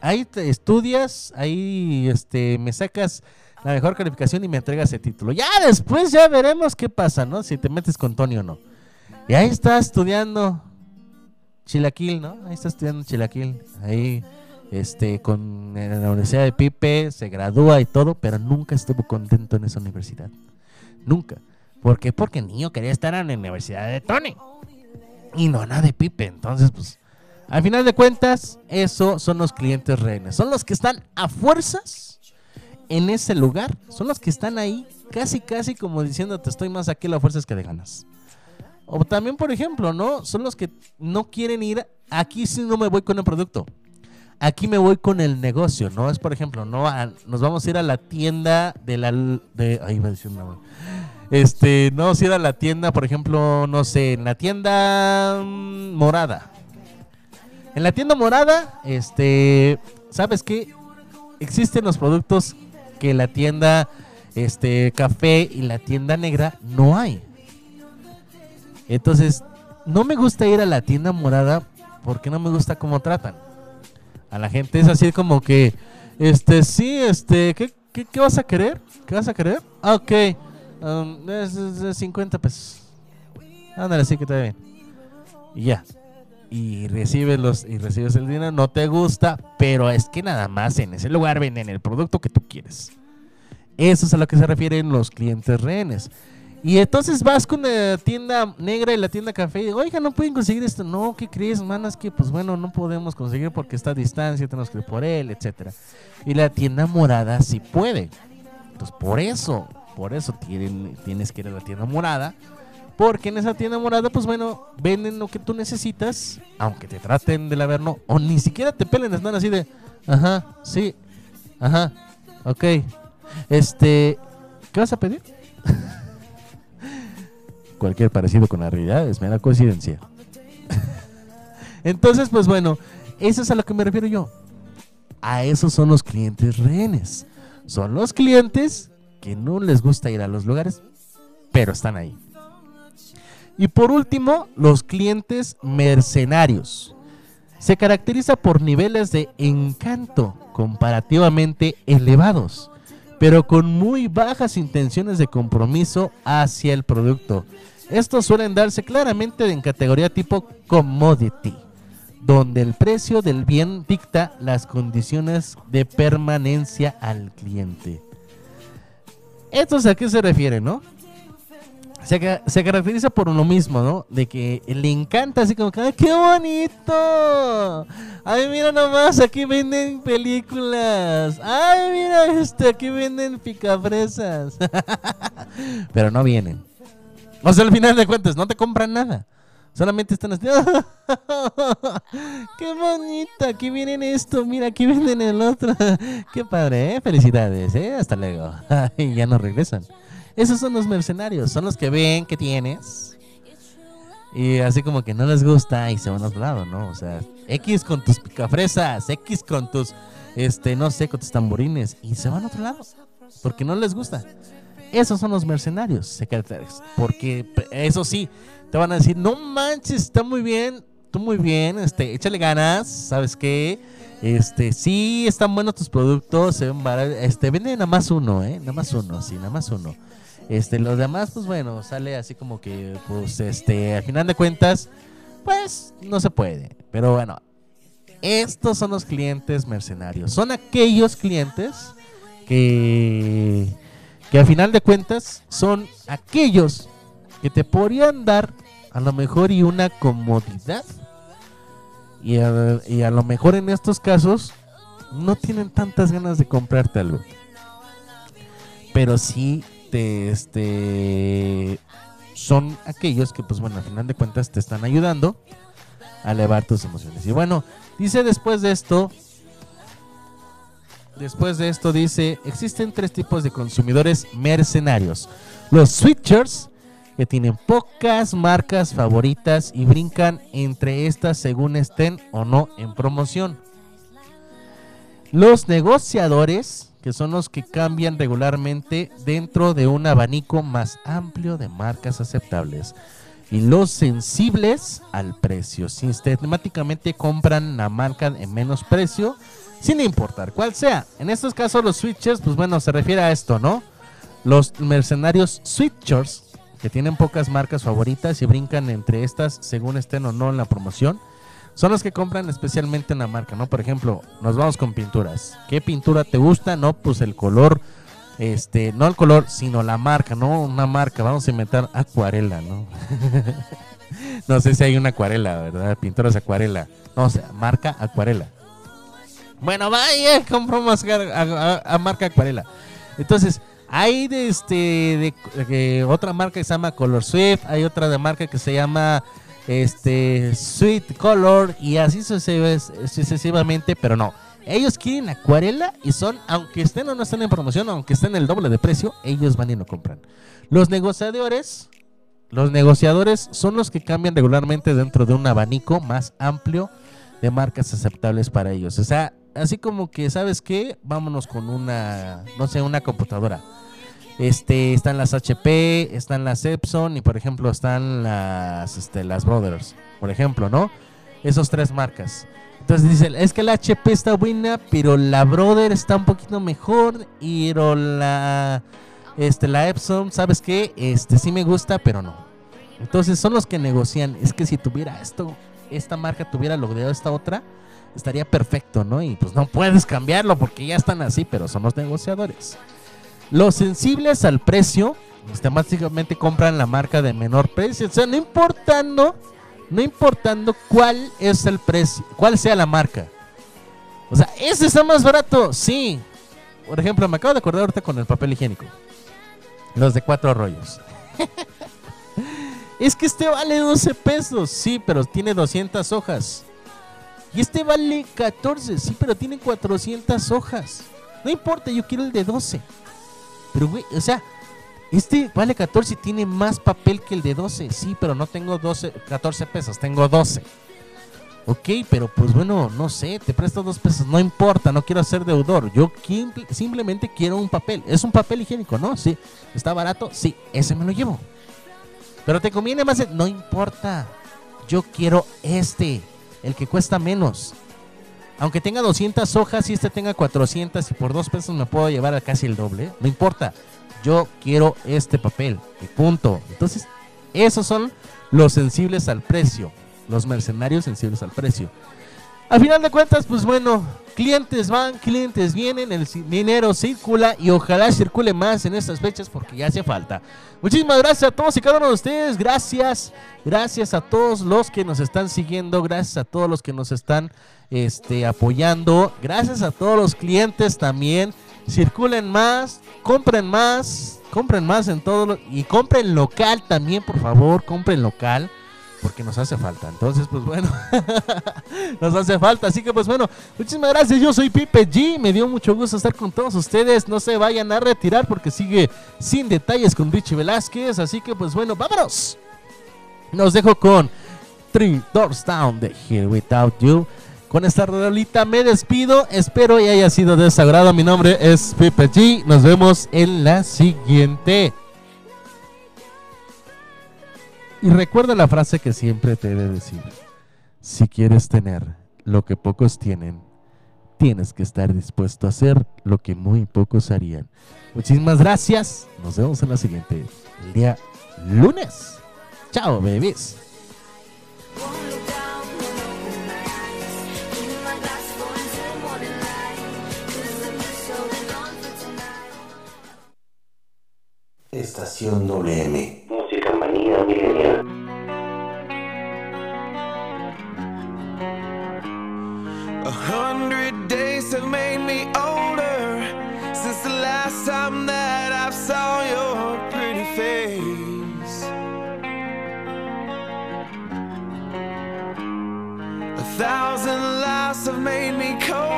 Ahí te estudias, ahí este, me sacas la mejor calificación y me entregas el título. Ya después ya veremos qué pasa, ¿no? Si te metes con Tony o no. Y ahí estás estudiando. Chilaquil, ¿no? Ahí está estudiando Chilaquil. Ahí, este, con en la Universidad de Pipe, se gradúa y todo, pero nunca estuvo contento en esa universidad. Nunca. ¿Por qué? Porque niño quería estar en la Universidad de Tony. Y no nada de Pipe. Entonces, pues, al final de cuentas, eso son los clientes rehenes. Son los que están a fuerzas en ese lugar. Son los que están ahí, casi, casi como diciéndote, estoy más aquí a las fuerzas que de ganas. O también, por ejemplo, ¿no? Son los que no quieren ir. Aquí sí no me voy con el producto. Aquí me voy con el negocio, ¿no? Es por ejemplo, ¿no? A- nos vamos a ir a la tienda de la. De, ahí iba a decir una. Este, no, vamos a ir a la tienda, por ejemplo, no sé, en la tienda mm, morada. En la tienda morada, este, ¿sabes qué? Existen los productos que la tienda este café y la tienda negra no hay. Entonces, no me gusta ir a la tienda morada porque no me gusta cómo tratan. A la gente es así como que, este, sí, este, ¿qué, qué, qué vas a querer? ¿Qué vas a querer? Ah, ok, um, es, es de 50 pesos. Ándale, sí que está bien. Y ya. Y recibes, los, y recibes el dinero, no te gusta, pero es que nada más en ese lugar venden el producto que tú quieres. Eso es a lo que se refieren los clientes rehenes. Y entonces vas con la tienda negra y la tienda café y digo, oiga, no pueden conseguir esto. No, ¿qué crees, hermano? Es que, pues bueno, no podemos conseguir porque está a distancia, tenemos que ir por él, etcétera. Y la tienda morada sí puede. Entonces, por eso, por eso tienen, tienes que ir a la tienda morada. Porque en esa tienda morada, pues bueno, venden lo que tú necesitas, aunque te traten del averno, o ni siquiera te pelen, están así de, ajá, sí, ajá, ok. Este, ¿qué vas a pedir? Cualquier parecido con la realidad es mera coincidencia. Entonces, pues bueno, eso es a lo que me refiero yo. A esos son los clientes rehenes. Son los clientes que no les gusta ir a los lugares, pero están ahí. Y por último, los clientes mercenarios. Se caracteriza por niveles de encanto comparativamente elevados, pero con muy bajas intenciones de compromiso hacia el producto. Estos suelen darse claramente en categoría tipo commodity, donde el precio del bien dicta las condiciones de permanencia al cliente. ¿Esto a qué se refiere, no? Se, ca- se caracteriza por lo mismo, ¿no? De que le encanta así como que, ¡ay, qué bonito! ¡Ay, mira nomás, aquí venden películas! ¡Ay, mira este, aquí venden picafresas! Pero no vienen. O sea, al final de cuentas, no te compran nada. Solamente están así, ¡qué bonito! Aquí vienen esto, mira, aquí venden el otro. ¡Qué padre, eh! Felicidades, ¿eh? Hasta luego. y ya no regresan. Esos son los mercenarios, son los que ven que tienes. Y así como que no les gusta y se van a otro lado, ¿no? O sea, X con tus picafresas, X con tus, este, no sé, con tus tamborines. Y se van a otro lado. Porque no les gusta. Esos son los mercenarios, se caracterizan. Porque eso sí, te van a decir, no manches, está muy bien, tú muy bien, este, échale ganas, ¿sabes qué? Este, sí, están buenos tus productos, se ven baratos, este, vende nada más uno, ¿eh? Nada más uno, sí, nada más uno. Este, los demás, pues bueno, sale así como que, pues, este, al final de cuentas, pues, no se puede. Pero bueno, estos son los clientes mercenarios. Son aquellos clientes que, que al final de cuentas son aquellos que te podrían dar a lo mejor y una comodidad. Y a, y a lo mejor en estos casos no tienen tantas ganas de comprarte algo. Pero sí te este son aquellos que pues bueno, al final de cuentas te están ayudando a elevar tus emociones. Y bueno, dice después de esto Después de esto dice, existen tres tipos de consumidores mercenarios. Los switchers, que tienen pocas marcas favoritas y brincan entre estas según estén o no en promoción. Los negociadores, que son los que cambian regularmente dentro de un abanico más amplio de marcas aceptables. Y los sensibles al precio. Sistemáticamente compran la marca en menos precio, sin importar cuál sea. En estos casos los switchers, pues bueno, se refiere a esto, ¿no? Los mercenarios switchers, que tienen pocas marcas favoritas y brincan entre estas según estén o no en la promoción, son los que compran especialmente una marca, ¿no? Por ejemplo, nos vamos con pinturas. ¿Qué pintura te gusta? No, pues el color, este, no el color, sino la marca, ¿no? Una marca, vamos a inventar acuarela, ¿no? no sé si hay una acuarela, ¿verdad? Pinturas acuarela. No, o sea, marca acuarela. Bueno, vaya, compramos a, a- a marca acuarela. Entonces, hay de este de otra marca que se llama Color Swift, hay otra de marca que se llama este Sweet Color y así sucesivamente, pero no. Ellos quieren acuarela y son, aunque estén o no estén en promoción, aunque estén el doble de precio, ellos van y lo compran. Los negociadores, los negociadores son los que cambian regularmente dentro de un abanico más amplio de marcas aceptables para ellos. O sea, así como que, ¿sabes qué? Vámonos con una, no sé, una computadora. Este, están las HP, están las Epson y por ejemplo están las, este, las Brothers, por ejemplo, ¿no? Esos tres marcas. Entonces dicen, es que la HP está buena, pero la Brother está un poquito mejor y la, este, la Epson, ¿sabes qué? Este, sí me gusta, pero no. Entonces son los que negocian. Es que si tuviera esto, esta marca tuviera lo de esta otra, estaría perfecto, ¿no? Y pues no puedes cambiarlo porque ya están así, pero son los negociadores. Los sensibles al precio, sistemáticamente compran la marca de menor precio. O sea, no importando, no importando cuál es el precio, cuál sea la marca. O sea, ese está más barato, sí. Por ejemplo, me acabo de acordar ahorita con el papel higiénico. Los de cuatro rollos. es que este vale 12 pesos, sí, pero tiene 200 hojas. Y este vale 14, sí, pero tiene 400 hojas. No importa, yo quiero el de 12. Pero, güey, o sea, este vale 14 y tiene más papel que el de 12. Sí, pero no tengo 12, 14 pesos, tengo 12. Ok, pero pues bueno, no sé, te presto dos pesos, no importa, no quiero ser deudor. Yo simplemente quiero un papel. Es un papel higiénico, ¿no? Sí. ¿Está barato? Sí, ese me lo llevo. Pero te conviene más, no importa. Yo quiero este, el que cuesta menos. Aunque tenga 200 hojas y este tenga 400 y por dos pesos me puedo llevar a casi el doble, no importa. Yo quiero este papel y punto. Entonces, esos son los sensibles al precio, los mercenarios sensibles al precio. A final de cuentas, pues bueno, clientes van, clientes vienen, el dinero circula y ojalá circule más en estas fechas porque ya hace falta. Muchísimas gracias a todos y cada uno de ustedes. Gracias, gracias a todos los que nos están siguiendo, gracias a todos los que nos están este, apoyando, gracias a todos los clientes también. Circulen más, compren más, compren más en todo lo- y compren local también, por favor, compren local porque nos hace falta. Entonces, pues bueno, nos hace falta. Así que, pues bueno, muchísimas gracias. Yo soy Pipe G. Me dio mucho gusto estar con todos ustedes. No se vayan a retirar porque sigue sin detalles con Richie Velázquez. Así que, pues bueno, vámonos. Nos dejo con Three Doors Down de Here Without You. Con esta rolita me despido. Espero y haya sido de su agrado. Mi nombre es Pipe G. Nos vemos en la siguiente. Y recuerda la frase que siempre te he de decir. Si quieres tener lo que pocos tienen, tienes que estar dispuesto a hacer lo que muy pocos harían. Muchísimas gracias. Nos vemos en la siguiente. El día lunes. Chao, babies. Estación WM. Música manía milenial. A hundred days have made me older since the last time that I saw your pretty face. A thousand lives have made me colder,